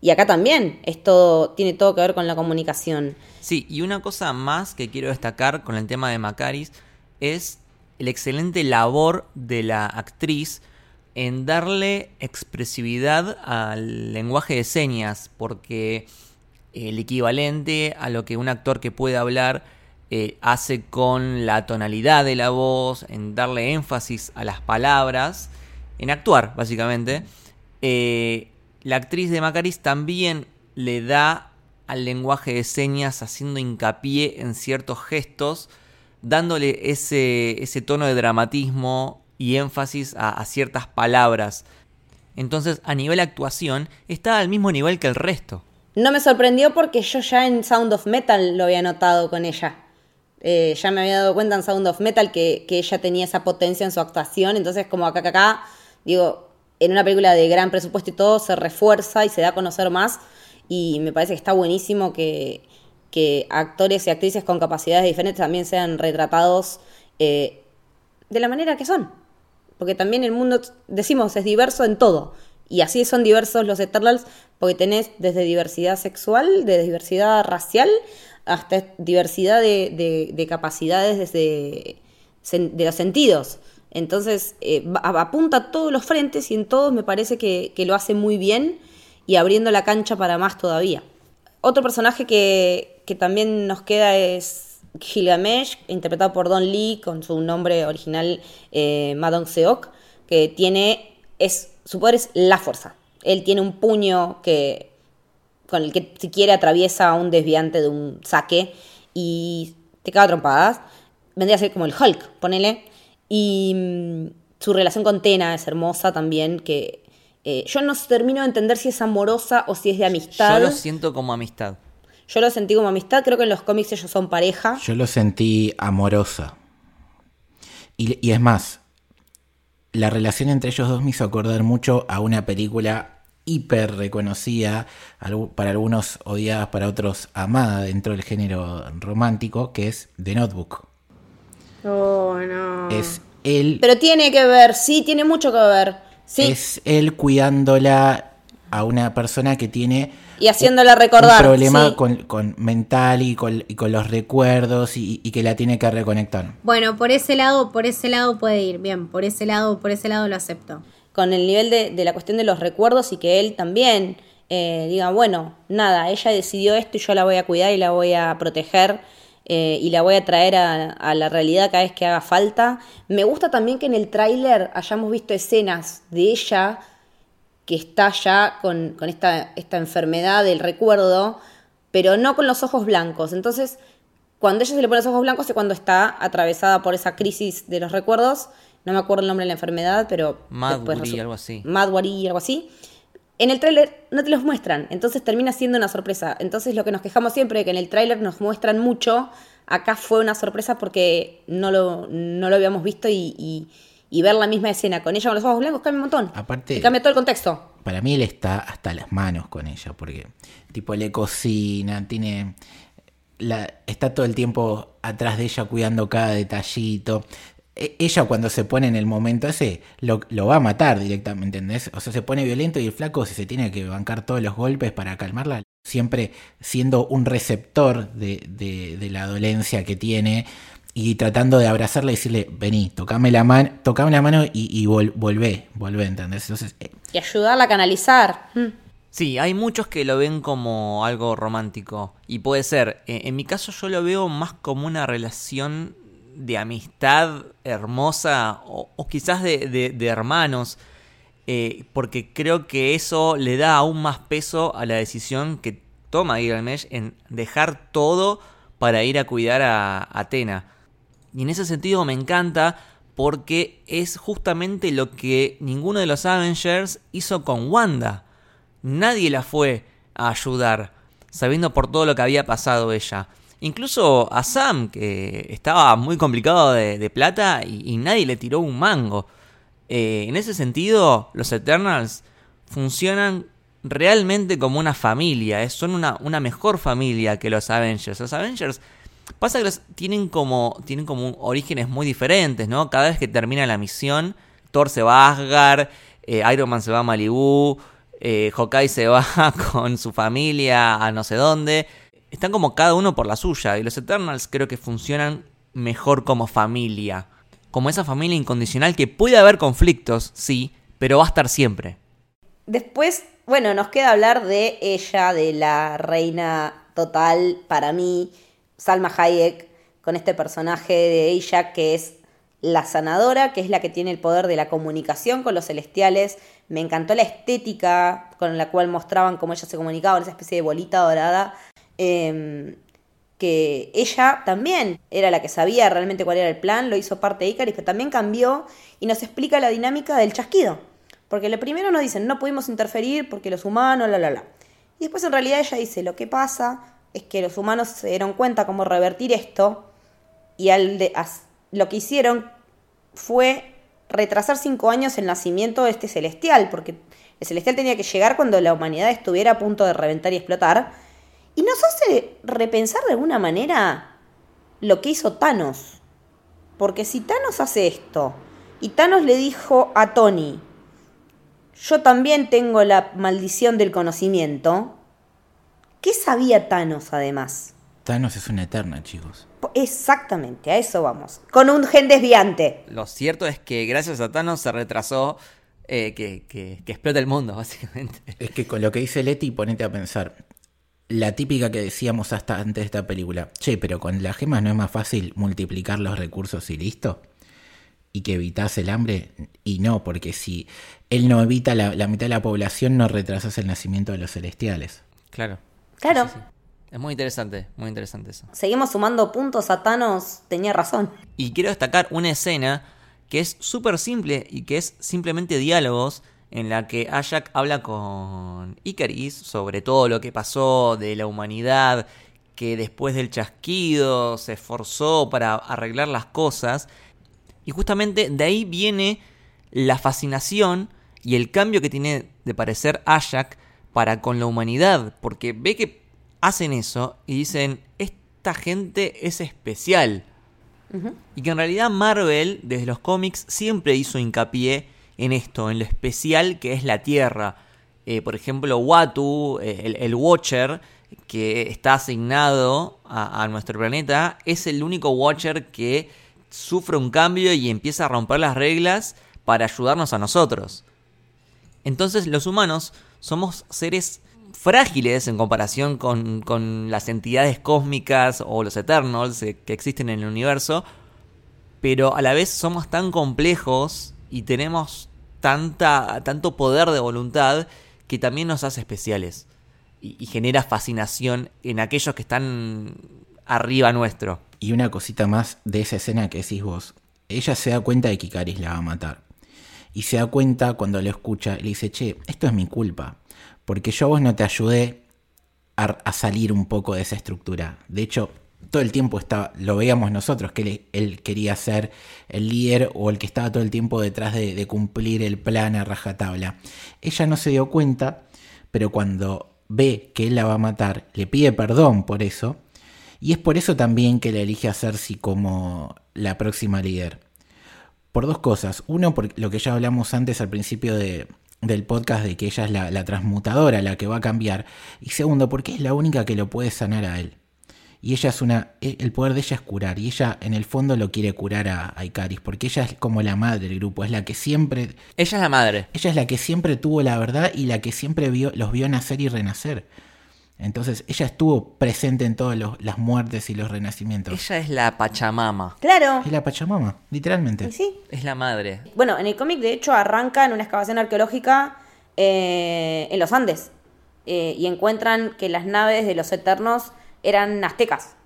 Y acá también. Esto tiene todo que ver con la comunicación. Sí, y una cosa más que quiero destacar con el tema de Macaris es el excelente labor de la actriz en darle expresividad al lenguaje de señas, porque el equivalente a lo que un actor que puede hablar eh, hace con la tonalidad de la voz, en darle énfasis a las palabras, en actuar, básicamente. Eh, la actriz de Macaris también le da al lenguaje de señas haciendo hincapié en ciertos gestos, dándole ese, ese tono de dramatismo y énfasis a, a ciertas palabras. Entonces, a nivel actuación, está al mismo nivel que el resto. No me sorprendió porque yo ya en Sound of Metal lo había notado con ella. Eh, ya me había dado cuenta en Sound of Metal que, que ella tenía esa potencia en su actuación. Entonces, como acá, acá, acá, digo, en una película de gran presupuesto y todo, se refuerza y se da a conocer más. Y me parece que está buenísimo que, que actores y actrices con capacidades diferentes también sean retratados eh, de la manera que son. Porque también el mundo, decimos, es diverso en todo. Y así son diversos los Eternals, porque tenés desde diversidad sexual, de diversidad racial, hasta diversidad de, de- de capacidades desde de los sentidos. Entonces, eh, apunta a todos los frentes y en todos me parece que, lo hace muy bien y abriendo la cancha para más todavía. Otro personaje que, que también nos queda es Gilgamesh, interpretado por Don Lee, con su nombre original eh, Madong Seok, que tiene, es, su poder es la fuerza. Él tiene un puño que, con el que si quiere atraviesa a un desviante de un saque y te caga trompadas. vendría a ser como el Hulk, ponele. Y mm, su relación con Tena es hermosa también, que eh, yo no termino de entender si es amorosa o si es de amistad. Yo lo siento como amistad. Yo lo sentí como amistad, creo que en los cómics ellos son pareja. Yo lo sentí amorosa. Y, y es más, la relación entre ellos dos me hizo acordar mucho a una película hiper reconocida, para algunos odiada, para otros amada dentro del género romántico, que es The Notebook. Oh, no. Es él, Pero tiene que ver, sí, tiene mucho que ver. Sí, es él cuidándola a una persona que tiene y haciéndola recordar. un problema sí. con, con mental y con, y con los recuerdos y, y que la tiene que reconectar. Bueno, por ese lado, por ese lado puede ir. Bien, por ese lado, por ese lado lo acepto. Con el nivel de, la cuestión de los recuerdos y que él también eh, diga, bueno, nada, ella decidió esto y yo la voy a cuidar y la voy a proteger eh, y la voy a traer a, a la realidad cada vez que haga falta. Me gusta también que en el tráiler hayamos visto escenas de ella que está ya con, con esta, esta enfermedad del recuerdo, pero no con los ojos blancos. Entonces, cuando ella se le pone los ojos blancos es cuando está atravesada por esa crisis de los recuerdos. No me acuerdo el nombre de la enfermedad, pero... resu- algo así. Madbury, algo así. En el tráiler no te los muestran, entonces termina siendo una sorpresa. Entonces lo que nos quejamos siempre de que en el tráiler nos muestran mucho, acá fue una sorpresa porque no lo, no lo habíamos visto y, y- y ver la misma escena con ella con los ojos blancos cambia un montón. Aparte- Y cambia todo el contexto. Para mí él está hasta las manos con ella, porque tipo le cocina, tiene la, está todo el tiempo atrás de ella cuidando cada detallito. E- Ella cuando se pone en el momento ese lo, lo va a matar directamente, ¿entendés? O sea, se pone violento y el flaco si se tiene que bancar todos los golpes para calmarla, siempre siendo un receptor de, de- de la dolencia que tiene y tratando de abrazarla y decirle, vení, tocame la, mano tocame la mano y, y vol- volvé, volvé, ¿entendés? Entonces, eh, Y ayudarla a canalizar. Mm. Sí, hay muchos que lo ven como algo romántico. Y puede ser. Eh, En mi caso yo lo veo más como una relación de amistad hermosa o, quizás de, de- de hermanos. eh, porque creo que eso le da aún más peso a la decisión que toma Gilgamesh en dejar todo para ir a cuidar a Atena. Y en ese sentido me encanta porque es justamente lo que ninguno de los Avengers hizo con Wanda. Nadie la fue a ayudar, sabiendo por todo lo que había pasado ella. Incluso a Sam, que estaba muy complicado de, de plata y, y nadie le tiró un mango. Eh, en ese sentido, los Eternals funcionan realmente como una familia. eh, Son una, una mejor familia que los Avengers. Los Avengers pasa que los tienen como tienen como orígenes muy diferentes, ¿no? Cada vez que termina la misión, Thor se va a Asgard, eh, Iron Man se va a Malibu, Hawkeye se va con su familia a no sé dónde. Están como cada uno por la suya. Y los Eternals creo que funcionan mejor como familia. Como esa familia incondicional que puede haber conflictos, sí, pero va a estar siempre. Después, bueno, nos queda hablar de ella, de la reina total para mí, Salma Hayek, con este personaje de ella que es la sanadora, que es la que tiene el poder de la comunicación con los celestiales. Me encantó la estética con la cual mostraban cómo ella se comunicaba, esa especie de bolita dorada. Em, que ella también era la que sabía realmente cuál era el plan, lo hizo parte de Icaris, pero también cambió y nos explica la dinámica del chasquido. Porque lo primero nos dicen, no pudimos interferir porque los humanos, la, la, la. Y después en realidad ella dice, lo que pasa es que los humanos se dieron cuenta cómo revertir esto y al de- as- lo que hicieron fue retrasar cinco años el nacimiento de este celestial, porque el celestial tenía que llegar cuando la humanidad estuviera a punto de reventar y explotar. Y nos hace repensar de alguna manera lo que hizo Thanos. Porque si Thanos hace esto, y Thanos le dijo a Tony, yo también tengo la maldición del conocimiento, ¿qué sabía Thanos además? Thanos es una eterna, chicos. Exactamente, a eso vamos. Con un gen desviante. Lo cierto es que gracias a Thanos se retrasó eh, que, que, que explote el mundo, básicamente. Es que con lo que dice Leti, ponete a pensar. La típica que decíamos hasta antes de esta película. Che, pero con las gemas no es más fácil multiplicar los recursos y listo. Y que evitas el hambre. Y no, porque si él no evita la, la mitad de la población, no retrasas el nacimiento de los celestiales. Claro. Claro. Es muy interesante, muy interesante eso. Seguimos sumando puntos a Thanos, tenía razón. Y quiero destacar una escena que es súper simple y que es simplemente diálogos en la que Ajak habla con Icaris sobre todo lo que pasó de la humanidad, que después del chasquido se esforzó para arreglar las cosas. Y justamente de ahí viene la fascinación y el cambio que tiene de parecer Ajak para con la humanidad, porque ve que hacen eso y dicen, esta gente es especial. Y que en realidad Marvel, desde los cómics, siempre hizo hincapié en esto, en lo especial que es la Tierra. Eh, por ejemplo, Watu, eh, el, Watcher, que está asignado a, a nuestro planeta, es el único Watcher que sufre un cambio y empieza a romper las reglas para ayudarnos a nosotros. Entonces los humanos somos seres frágiles en comparación con, con las entidades cósmicas o los Eternals eh, que existen en el universo, pero a la vez somos tan complejos y tenemos tanta, tanto poder de voluntad que también nos hace especiales y, genera fascinación en aquellos que están arriba nuestro. Y una cosita más de esa escena que decís vos. Ella se da cuenta de que Icaris la va a matar. Y se da cuenta cuando lo escucha y le dice, che, esto es mi culpa. Porque yo a vos no te ayudé a salir un poco de esa estructura. De hecho, todo el tiempo estaba, lo veíamos nosotros, que él, quería ser el líder o el que estaba todo el tiempo detrás de, cumplir el plan a rajatabla. Ella no se dio cuenta, pero cuando ve que él la va a matar, le pide perdón por eso. Y es por eso también que le elige a Cersei como la próxima líder. Por dos cosas. Uno, por lo que ya hablamos antes al principio de, del podcast, de que ella es la, la transmutadora, la que va a cambiar. Y segundo, porque es la única que lo puede sanar a él. Y ella es una. e, El poder de ella es curar. Y ella, en el fondo, lo quiere curar a, a Icaris. Porque ella es como la madre del grupo. Es la que siempre. Ella es la madre. Ella es la que siempre tuvo la verdad y la que siempre vio, los vio nacer y renacer. Entonces, ella estuvo presente en todas los- las muertes y los renacimientos. Ella es la Pachamama. Claro. Es la Pachamama, literalmente. Sí. Es la madre. Bueno, en el cómic de hecho arranca en una excavación arqueológica eh, en los Andes eh, y encuentran que las naves de los Eternos eran aztecas.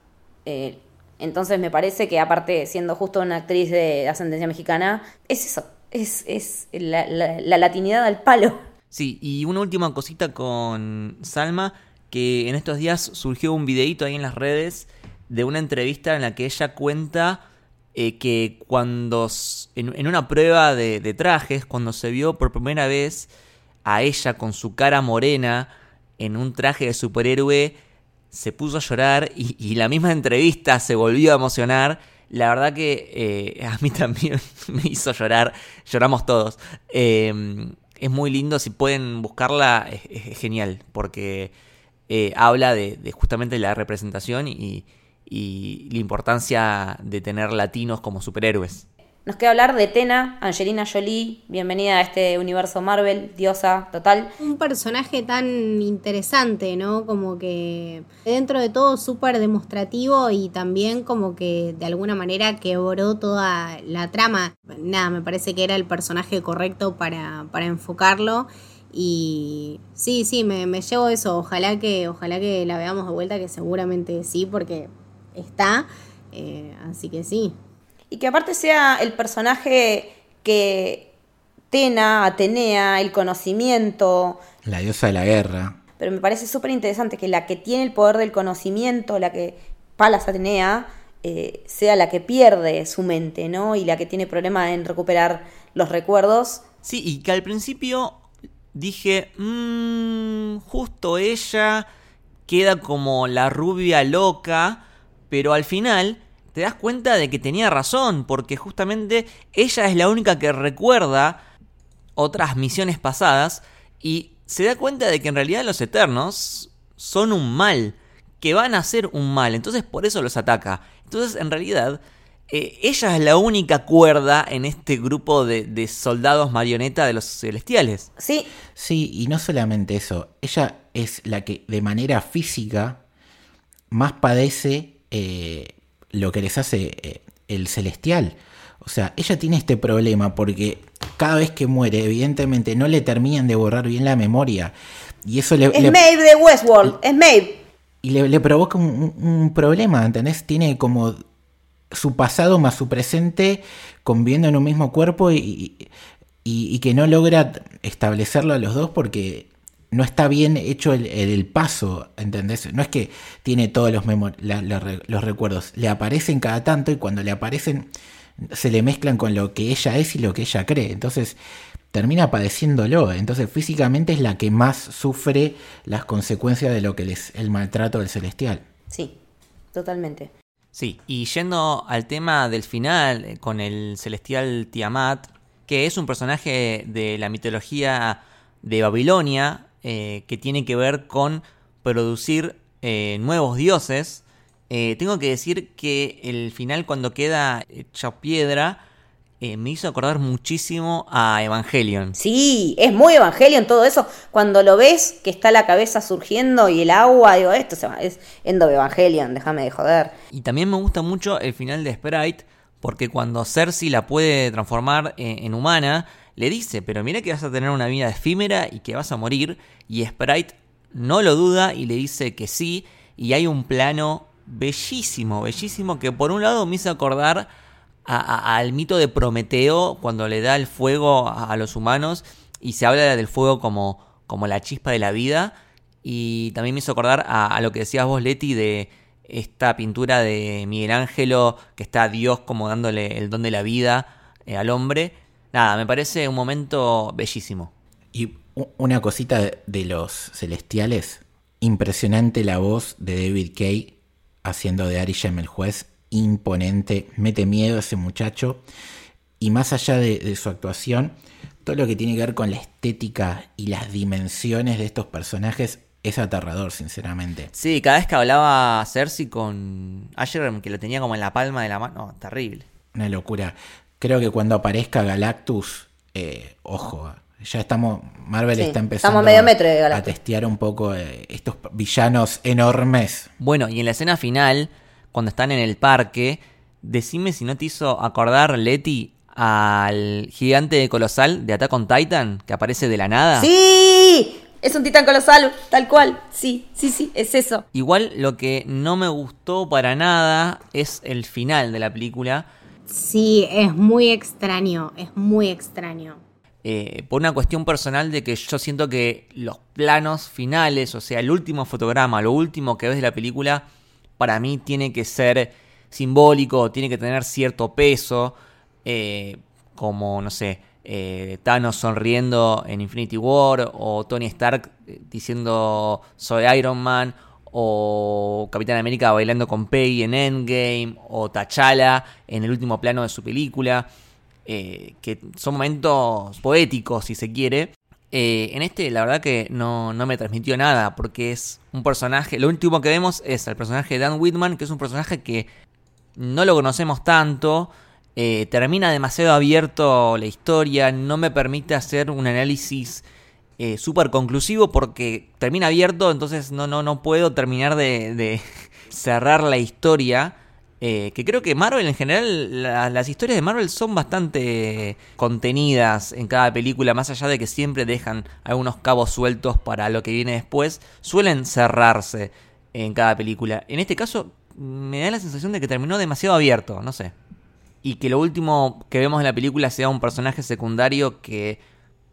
Eh, entonces me parece que aparte siendo justo una actriz de ascendencia mexicana, es eso, es, es la, la- la latinidad al palo. Sí, y una última cosita con Salma, que en estos días surgió un videito ahí en las redes de una entrevista en la que ella cuenta eh, que cuando, en, una prueba de trajes, cuando se vio por primera vez a ella con su cara morena en un traje de superhéroe, se puso a llorar y, la misma entrevista se volvió a emocionar. La verdad que eh, a mí también me hizo llorar, lloramos todos. Eh, es muy lindo, si pueden buscarla, es, es genial, porque eh, habla de, de justamente la representación y, y la importancia de tener latinos como superhéroes. Nos queda hablar de Tena, Angelina Jolie, bienvenida a este universo Marvel, diosa total. Un personaje tan interesante, ¿no? Como que dentro de todo súper demostrativo y también como que de alguna manera quebró toda la trama. Nada, me parece que era el personaje correcto para, para enfocarlo. Y sí, sí, me, llevo eso. Ojalá que, ojalá que la veamos de vuelta, que seguramente sí, porque está. Eh, así que sí. Y que aparte sea el personaje que Tena, Atenea, el conocimiento. La diosa de la guerra. Pero me parece súper interesante que la que tiene el poder del conocimiento, la que Palas Atenea, eh, sea la que pierde su mente, ¿no? Y la que tiene problema en recuperar los recuerdos. Sí, y que al principio dije, mmm, justo ella queda como la rubia loca, pero al final te das cuenta de que tenía razón, porque justamente ella es la única que recuerda otras misiones pasadas y se da cuenta de que en realidad los Eternos son un mal, que van a ser un mal, entonces por eso los ataca. Entonces en realidad eh, ella es la única cuerda en este grupo de, de soldados marioneta de los celestiales. Sí, Sí, y no solamente eso, ella es la que de manera física más padece eh, lo que les hace eh, el celestial. O sea, ella tiene este problema porque cada vez que muere, evidentemente no le terminan de borrar bien la memoria. Y eso le... es le- Maeve de Westworld, es Maeve. y le, le provoca un, problema, ¿entendés? Tiene como su pasado más su presente conviviendo en un mismo cuerpo y, y- y que no logra establecerlo a los dos porque no está bien hecho el, el- el paso, ¿entendés? No es que tiene todos los, la- los recuerdos, le aparecen cada tanto y cuando le aparecen se le mezclan con lo que ella es y lo que ella cree. Entonces termina padeciéndolo. Entonces físicamente es la que más sufre las consecuencias de lo que es el maltrato del celestial. Sí, totalmente. Sí, y yendo al tema del final eh, con el celestial Tiamat, que es un personaje de la mitología de Babilonia, eh, que tiene que ver con producir eh, nuevos dioses, eh, tengo que decir que el final cuando queda hecha piedra eh, me hizo acordar muchísimo a Evangelion. Sí, es muy Evangelion todo eso. Cuando lo ves, que está la cabeza surgiendo y el agua, digo, esto se va- es Endo Evangelion, déjame de joder. Y también me gusta mucho el final de Sprite, porque cuando Cersei la puede transformar en humana, le dice, pero mira que vas a tener una vida efímera y que vas a morir, y Sprite no lo duda y le dice que sí, y hay un plano bellísimo, bellísimo, que por un lado me hizo acordar a- al mito de Prometeo, cuando le da el fuego a, los humanos, y se habla del fuego como, como la chispa de la vida, y también me hizo acordar a, a lo que decías vos, Leti, de esta pintura de Miguel Ángelo, que está Dios como dándole el don de la vida eh, al hombre. Nada, me parece un momento bellísimo. Y una cosita de- los celestiales, impresionante la voz de David Kay haciendo de Arishem el juez, imponente, mete miedo ese muchacho. Y más allá de, de su actuación, todo lo que tiene que ver con la estética y las dimensiones de estos personajes es aterrador, sinceramente. Sí, cada vez que hablaba Cersei con Asher, que lo tenía como en la palma de la mano, no, terrible. Una locura. Creo que cuando aparezca Galactus, eh, ojo, ya estamos, Marvel Sí, está empezando estamos a medio metro de a Galactus. testear un poco eh, estos villanos enormes. Bueno, y en la escena final, cuando están en el parque, decime si no te hizo acordar, Leti, al gigante colosal de Attack on Titan, que aparece de la nada. ¡Sí! Es un titán colosal, tal cual. Sí, sí, sí, es eso. Igual lo que no me gustó para nada es el final de la película. Sí, es muy extraño, es muy extraño. eh, por una cuestión personal de que yo siento que los planos finales, o sea, el último fotograma, lo último que ves de la película, para mí tiene que ser simbólico, tiene que tener cierto peso, eh, como, no sé, eh, Thanos sonriendo en Infinity War, o Tony Stark diciendo soy Iron Man, o Capitán América bailando con Peggy en Endgame, o T'Challa en el último plano de su película eh, que son momentos poéticos, si se quiere. Eh, en este, la verdad que no, no me transmitió nada, porque es un personaje. Lo último que vemos es el personaje de Dan Whitman, que es un personaje que no lo conocemos tanto. eh, termina demasiado abierto la historia, no me permite hacer un análisis eh, súper conclusivo porque termina abierto, entonces no, no, no puedo terminar de, cerrar la historia. Eh, que creo que Marvel en general, la- las historias de Marvel son bastante contenidas en cada película, más allá de que siempre dejan algunos cabos sueltos para lo que viene después, suelen cerrarse en cada película. En este caso, me da la sensación de que terminó demasiado abierto, no sé. Y que lo último que vemos en la película sea un personaje secundario que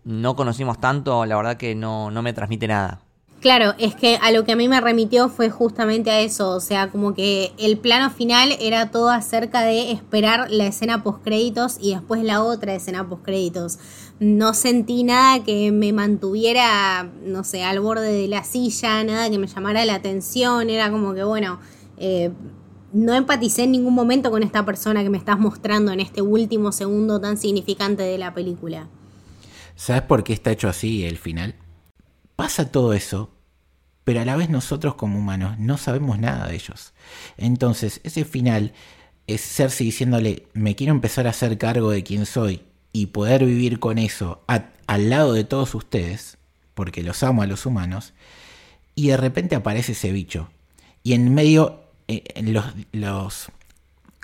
no conocimos tanto, la verdad que no, no me transmite nada. Claro, es que a lo que a mí me remitió fue justamente a eso, o sea, como que el plano final era todo acerca de esperar la escena postcréditos y después la otra escena postcréditos. No sentí nada que me mantuviera, no sé, al borde de la silla, nada que me llamara la atención, era como que, bueno, eh, no empaticé en ningún momento con esta persona que me estás mostrando en este último segundo tan significante de la película. ¿Sabes por qué está hecho así el final? Pasa todo eso, pero a la vez nosotros como humanos no sabemos nada de ellos. Entonces, ese final es Cersei diciéndole, me quiero empezar a hacer cargo de quién soy y poder vivir con eso al lado de todos ustedes, porque los amo a los humanos, y de repente aparece ese bicho. Y en medio, eh, en los, los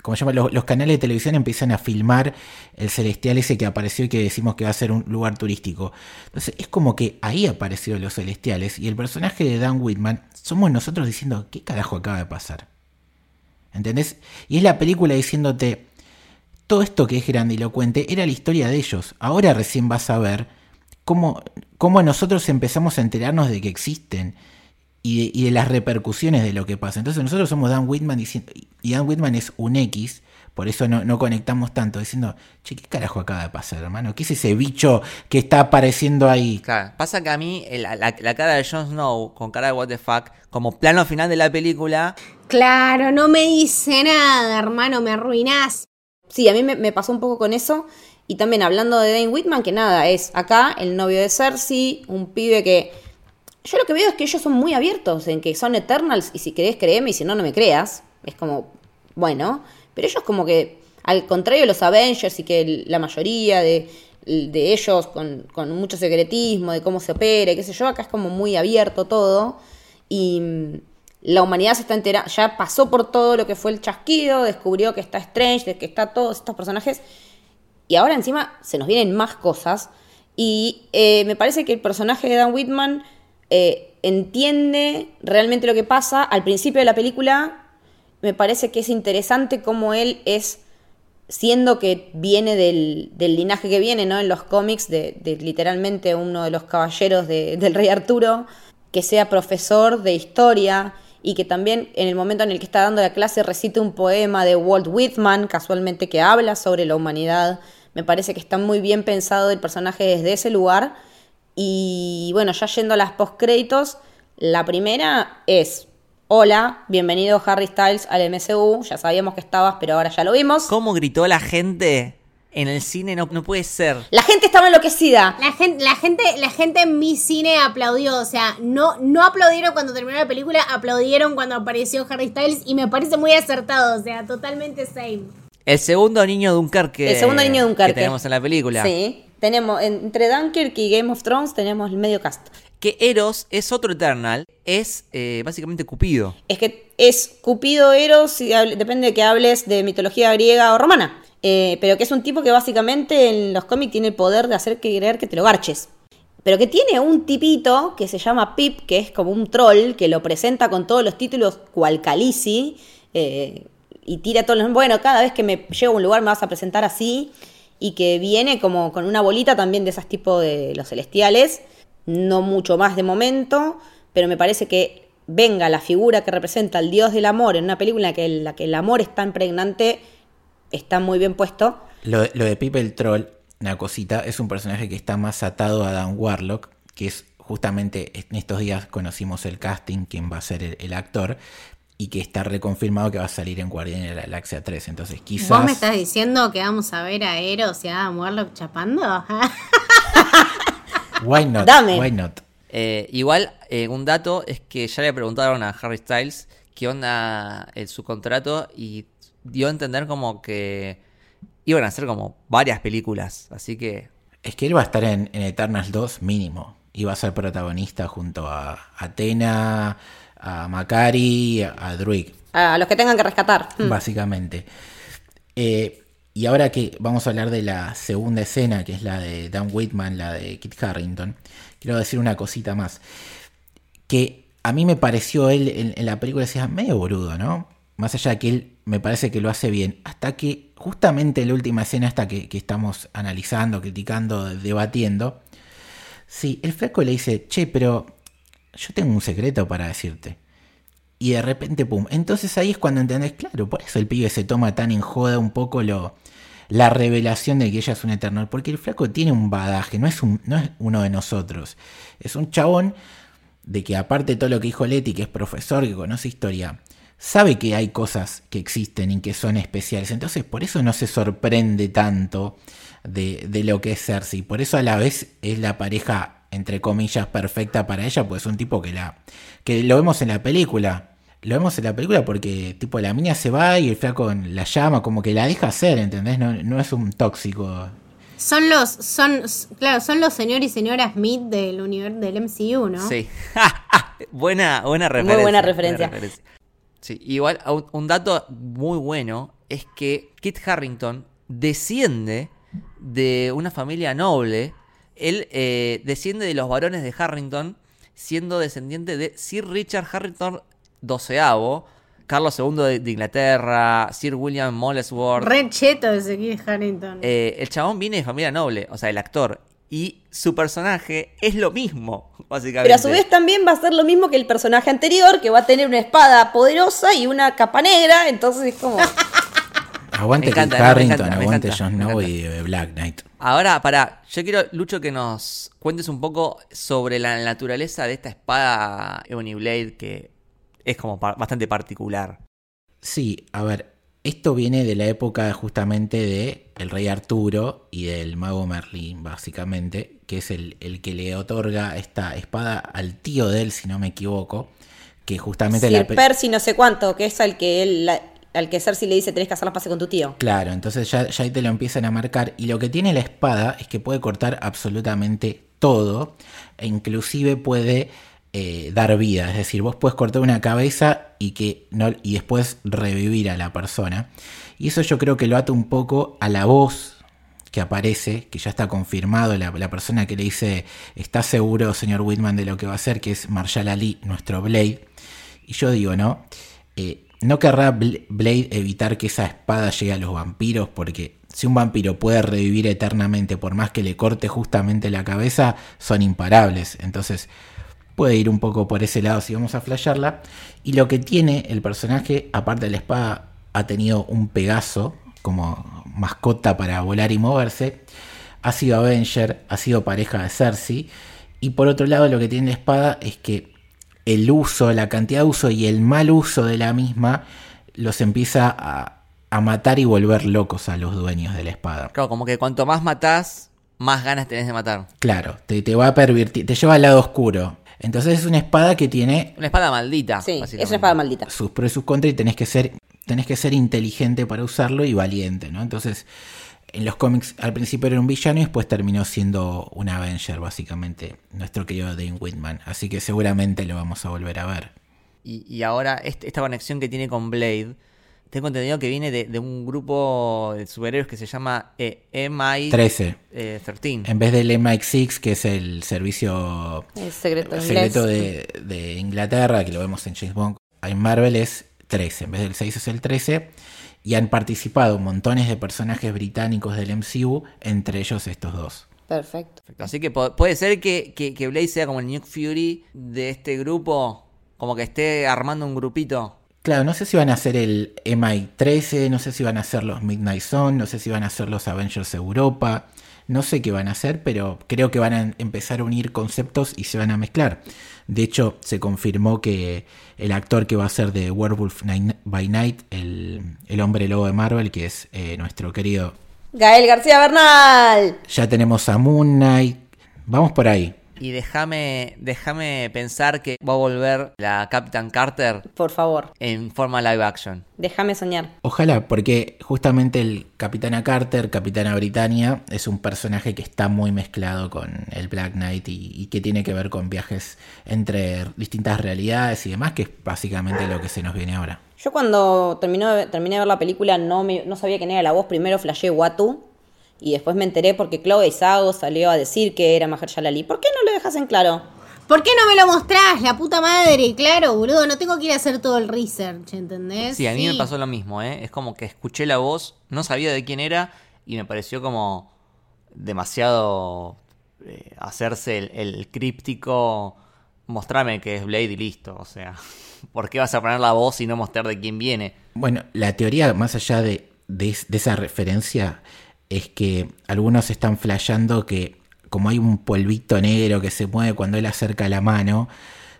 como se llama, los, canales de televisión empiezan a filmar el celestial ese que apareció y que decimos que va a ser un lugar turístico. Entonces es como que ahí aparecieron los celestiales y el personaje de Dan Whitman somos nosotros diciendo, ¿qué carajo acaba de pasar? ¿Entendés? Y es la película diciéndote, todo esto que es grandilocuente era la historia de ellos. Ahora recién vas a ver cómo, cómo nosotros empezamos a enterarnos de que existen y de, y de las repercusiones de lo que pasa. Entonces nosotros somos Dan Whitman diciendo, y Dan Whitman es un X, por eso no, no conectamos tanto, diciendo, che, ¿qué carajo acaba de pasar, hermano? ¿Qué es ese bicho que está apareciendo ahí? Claro, pasa que a mí el- la, la cara de Jon Snow con cara de what the fuck, como plano final de la película, Claro, no me dice nada, hermano, me arruinás. Sí, a mí me, me pasó un poco con eso. Y también hablando de Dane Whitman, que nada, es acá el novio de Cersei, un pibe que. Yo lo que veo es que ellos son muy abiertos en que son Eternals y si querés créeme y si no, no me creas. Es como, bueno. Pero ellos como que, al contrario de los Avengers y que la mayoría de, de ellos con, con mucho secretismo, de cómo se opera, y qué sé yo, acá es como muy abierto todo. Y mm, la humanidad se está enterando, ya pasó por todo lo que fue el chasquido, descubrió que está Strange, que está todos estos personajes. Y ahora encima se nos vienen más cosas. Y eh, me parece que el personaje de Dan Whitman eh, entiende realmente lo que pasa. Al principio de la película me parece que es interesante cómo él es, siendo que viene del, linaje que viene, ¿no? En los cómics, de, literalmente uno de los caballeros de- del rey Arturo, que sea profesor de historia y que también en el momento en el que está dando la clase recite un poema de Walt Whitman, casualmente que habla sobre la humanidad. Me parece que está muy bien pensado el personaje desde ese lugar. Y bueno, ya yendo a las postcréditos, la primera es, hola, bienvenido Harry Styles al MCU, ya sabíamos que estabas, pero ahora ya lo vimos. ¿cómo gritó la gente en el cine? No, no puede ser. La gente estaba enloquecida. La gente, la gente, la gente en mi cine aplaudió, o sea, no, no aplaudieron cuando terminó la película, aplaudieron cuando apareció Harry Styles y me parece muy acertado, o sea, totalmente same. El segundo niño Dunkerque. El segundo niño de Dunkerque. Que tenemos en la película. Sí, tenemos, entre Dunkirk y Game of Thrones tenemos el medio cast. Que Eros es otro Eternal. Es eh, básicamente Cupido. Es que es Cupido Eros, hable- depende de que hables de mitología griega o romana. Eh, pero que es un tipo que básicamente en los cómics tiene el poder de hacer que creer que te lo garches. Pero que tiene un tipito que se llama Pip, que es como un troll, que lo presenta con todos los títulos cual Khaleesi, eh, y tira todos los... Bueno, cada vez que me llego a un lugar me vas a presentar así, y que viene como con una bolita también de esas tipo de los celestiales, no mucho más de momento, pero me parece que venga la figura que representa al dios del amor en una película en que el- la que el amor es tan pregnante, está muy bien puesto. Lo, de Pipe Troll, una cosita, es un personaje que está más atado a Dan Warlock, que es justamente en estos días conocimos el casting, quién va a ser el actor, y que está reconfirmado que va a salir en Guardianes de la Galaxia 3. Entonces quizás... ¿Vos me estás diciendo que vamos a ver a Eros y a Adam Warlock chapando? Why not? Dame. Why not? Eh, igual, eh, un dato es que ya le preguntaron a Harry Styles qué onda eh, su contrato y dio a entender como que iban a hacer como varias películas. Así que Es que él va a estar en, en Eternals 2 mínimo. Y va a ser protagonista junto a Athena, a Macari, a, Druig. A los que tengan que rescatar. Mm. básicamente. Eh, y ahora que vamos a hablar de la segunda escena, que es la de Dan Whitman, la de Kit Harrington, quiero decir una cosita más. Que a mí me pareció él en, en la película, decía, medio boludo, ¿no? Más allá de que él me parece que lo hace bien. Hasta que justamente en la última escena, hasta que, que estamos analizando, criticando, debatiendo, sí, el flaco le dice, che, pero yo tengo un secreto para decirte. Y de repente, pum. Entonces ahí es cuando entendés, claro, por eso el pibe se toma tan en joda un poco lo, la revelación de que ella es un Eternal. Porque el flaco tiene un badaje, no es, no es uno de nosotros. Es un chabón de que aparte de todo lo que dijo Leti, que es profesor, que conoce historia, sabe que hay cosas que existen y que son especiales. Entonces por eso no se sorprende tanto de, de lo que es Cersei. Por eso a la vez es la pareja, entre comillas, perfecta para ella, pues es un tipo que la. que lo vemos en la película. Lo vemos en la película porque tipo la mina se va y el flaco la llama, como que la deja hacer, ¿entendés? No, no es un tóxico. Son los, son, claro, son los señor y señora Smith del universo del MCU, ¿no? sí. buena, buena referencia. buena referencia. Sí, igual un dato muy bueno es que Kit Harrington desciende de una familia noble. Él eh, desciende de los varones de Harrington, siendo descendiente de Sir Richard Harrington XII, Carlos II de, de Inglaterra, Sir William Molesworth. Red cheto ese Kid Harrington. Eh, el chabón viene de familia noble, o sea, el actor. Y su personaje es lo mismo, básicamente. Pero a su vez también va a ser lo mismo que el personaje anterior, que va a tener una espada poderosa y una capa negra, entonces es como... Aguante encanta, Kit Harrington, encanta, aguante encanta, me Snow y Black Knight. Ahora, para, yo quiero, Lucho, que nos cuentes un poco sobre la naturaleza de esta espada Ebony Blade, que es como pa- bastante particular. Sí, a ver, esto viene de la época justamente de el rey Arturo y del mago Merlín, básicamente, que es el, el que le otorga esta espada al tío de él, si no me equivoco, que justamente Sir la... pe- Percy no sé cuánto, que es al que él, la- al que Cersei le dice tenés que hacer las pases con tu tío. Claro, entonces ya, ya ahí te lo empiezan a marcar. Y lo que tiene la espada es que puede cortar absolutamente todo. E inclusive puede eh, dar vida. Es decir, vos puedes cortar una cabeza y, que no, y después revivir a la persona. Y eso yo creo que lo ata un poco a la voz que aparece, que ya está confirmado, la, persona que le dice, ¿está seguro, señor Whitman, de lo que va a hacer? Que es Marshall Ali, nuestro Blade. Y yo digo, ¿no? Eh, ¿No querrá Bl- Blade evitar que esa espada llegue a los vampiros? Porque si un vampiro puede revivir eternamente por más que le corte justamente la cabeza, son imparables. Entonces puede ir un poco por ese lado si vamos a flashearla. Y lo que tiene el personaje, aparte de la espada, ha tenido un Pegaso como mascota para volar y moverse. Ha sido Avenger, ha sido pareja de Cersei. Y por otro lado, lo que tiene la espada es que el uso, la cantidad de uso y el mal uso de la misma los empieza a, a matar y volver locos a los dueños de la espada. Claro, como que cuanto más matás, más ganas tenés de matar. Claro, te, te va a pervertir, te lleva al lado oscuro. Entonces es una espada que tiene Una espada maldita. Sí, es una espada maldita. sus pros y sus contras y tenés que ser tenés que ser inteligente para usarlo y valiente, ¿no? Entonces, en los cómics al principio era un villano y después terminó siendo un Avenger, básicamente, nuestro querido Dane Whitman. Así que seguramente lo vamos a volver a ver. Y, y ahora este- esta conexión que tiene con Blade, tengo entendido que viene de, de un grupo de superhéroes que se llama eh, MI 13. eh, 13. En vez del MI6, que es el servicio El secreto inglés. secreto de, de Inglaterra, que lo vemos en James Bond, en Marvel es 13, en vez del 6 es el 13, y han participado montones de personajes británicos del MCU, entre ellos estos dos. Perfecto. Perfecto. Así que puede ser que, que, que Blade sea como el Nick Fury de este grupo, como que esté armando un grupito. Claro, no sé si van a ser el MI13, no sé si van a ser los Midnight Zone, no sé si van a ser los Avengers Europa, no sé qué van a hacer, pero creo que van a empezar a unir conceptos y se van a mezclar. De hecho, se confirmó que el actor que va a ser de Werewolf by Night, el, el hombre lobo de Marvel, que es eh, nuestro querido, Gael García Bernal. ya tenemos a Moon Knight, vamos por ahí. Y déjame déjame pensar que va a volver la Captain Carter Por favor, en forma live action. déjame soñar. Ojalá, porque justamente el Capitana Carter, Capitana Britannia, es un personaje que está muy mezclado con el Black Knight y, y que tiene que ver con viajes entre distintas realidades y demás, que es básicamente lo que se nos viene ahora. Yo cuando terminó terminé de ver la película no, me- no sabía quién era la voz. Primero flashé Watu y después me enteré porque Chloe Sago salió a decir que era Mahershala Ali. ¿Por qué no lo dejas en claro? ¿Por qué no me lo mostrás? La puta madre, claro, boludo. No tengo que ir a hacer todo el research, ¿entendés? Sí, a mí me pasó lo mismo, ¿eh? Es como que escuché la voz, no sabía de quién era y me pareció como demasiado eh, hacerse el, el críptico, mostrarme que es Blade y listo. O sea, ¿por qué vas a poner la voz y no mostrar de quién viene? Bueno, la teoría más allá de, de esa referencia es que algunos están flasheando que como hay un polvito negro que se mueve cuando él acerca la mano,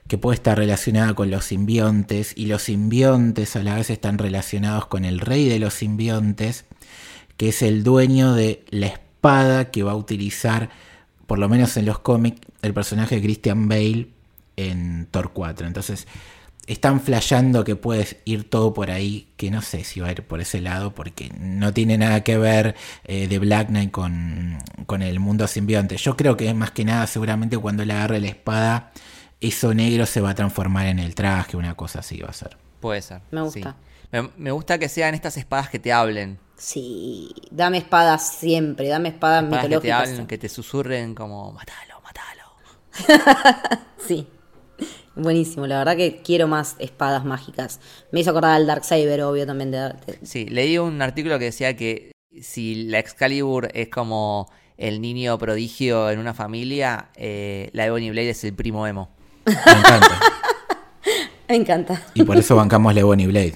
que puede estar relacionada con los simbiontes y los simbiontes a la vez están relacionados con el rey de los simbiontes, que es el dueño de la espada que va a utilizar, por lo menos en los cómics, el personaje de Christian Bale en Thor 4. Entonces, están flasheando que puedes ir todo por ahí, que no sé si va a ir por ese lado, porque no tiene nada que ver eh, de Black Knight con, con el mundo simbionte. Yo creo que más que nada, seguramente cuando él agarre la espada, eso negro se va a transformar en el traje, una cosa así va a ser. Puede ser. Me gusta. sí. Me, me gusta que sean estas espadas que te hablen. Sí, dame espadas siempre, dame espadas, Espadas que te mitológicas. hablen, que te susurren como, matalo, matalo. Sí. Buenísimo, la verdad que quiero más espadas mágicas. Me hizo acordar al Darksaber, obvio, también de, Sí, leí un artículo que decía que si la Excalibur es como el niño prodigio en una familia, eh, la Ebony Blade es el primo emo. Me encanta. Me encanta, Y por eso bancamos la Bonnie Blade.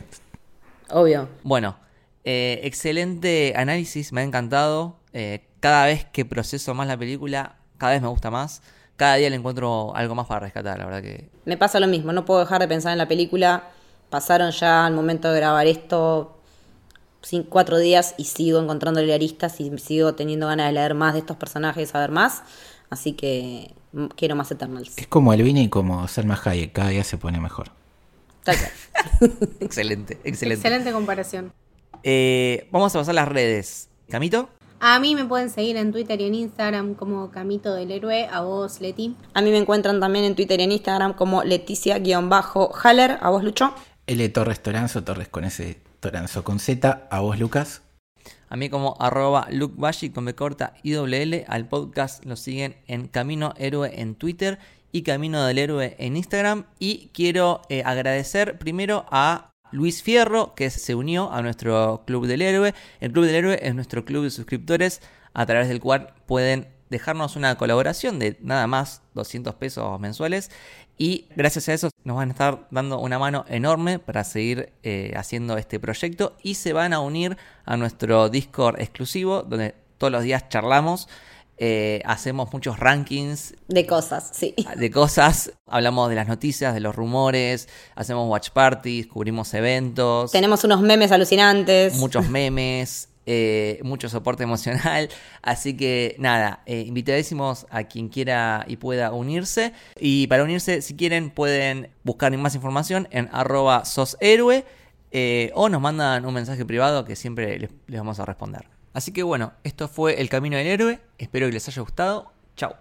obvio. Bueno, eh, excelente análisis, me ha encantado. Eh, cada vez que proceso más la película, cada vez me gusta más. Cada día le encuentro algo más para rescatar, la verdad que... Me pasa lo mismo, no puedo dejar de pensar en la película. Pasaron ya al momento de grabar esto cin- cuatro días y sigo encontrándole aristas y sigo teniendo ganas de leer más de estos personajes, saber más. Así que mm, quiero más Eternals. Es como el Vini y como Selma Hayek, cada día se pone mejor. Excelente, excelente. Excelente comparación. Eh, vamos a pasar las redes. ¿Camito? A mí me pueden seguir en Twitter y en Instagram como Camito del Héroe, a vos, Leti. A mí me encuentran también en Twitter y en Instagram como Leticia-Haller. ¿A vos, Lucho? L Torres Toranzo, Torres con ese Toranzo con Z. A vos, Lucas. A mí como arroba Luke Bashi con B corta y doble L. Al podcast lo siguen en Camino Héroe en Twitter y Camino del Héroe en Instagram. Y quiero eh, agradecer primero a Luis Fierro que se unió a nuestro Club del Héroe. El Club del Héroe es nuestro club de suscriptores a través del cual pueden dejarnos una colaboración de nada más 200 pesos mensuales y gracias a eso nos van a estar dando una mano enorme para seguir eh, haciendo este proyecto y se van a unir a nuestro Discord exclusivo donde todos los días charlamos, eh, hacemos muchos rankings De cosas, sí. de cosas, hablamos de las noticias, de los rumores, hacemos watch parties, cubrimos eventos Tenemos unos memes alucinantes. muchos memes, eh, mucho soporte emocional. Así que nada, eh, invitadísimos a quien quiera y pueda unirse. Y para unirse, si quieren, pueden buscar más información en arroba soshéroe eh, o nos mandan un mensaje privado que siempre les, les vamos a responder. Así que bueno, esto fue El Camino del Héroe. Espero que les haya gustado. Chao.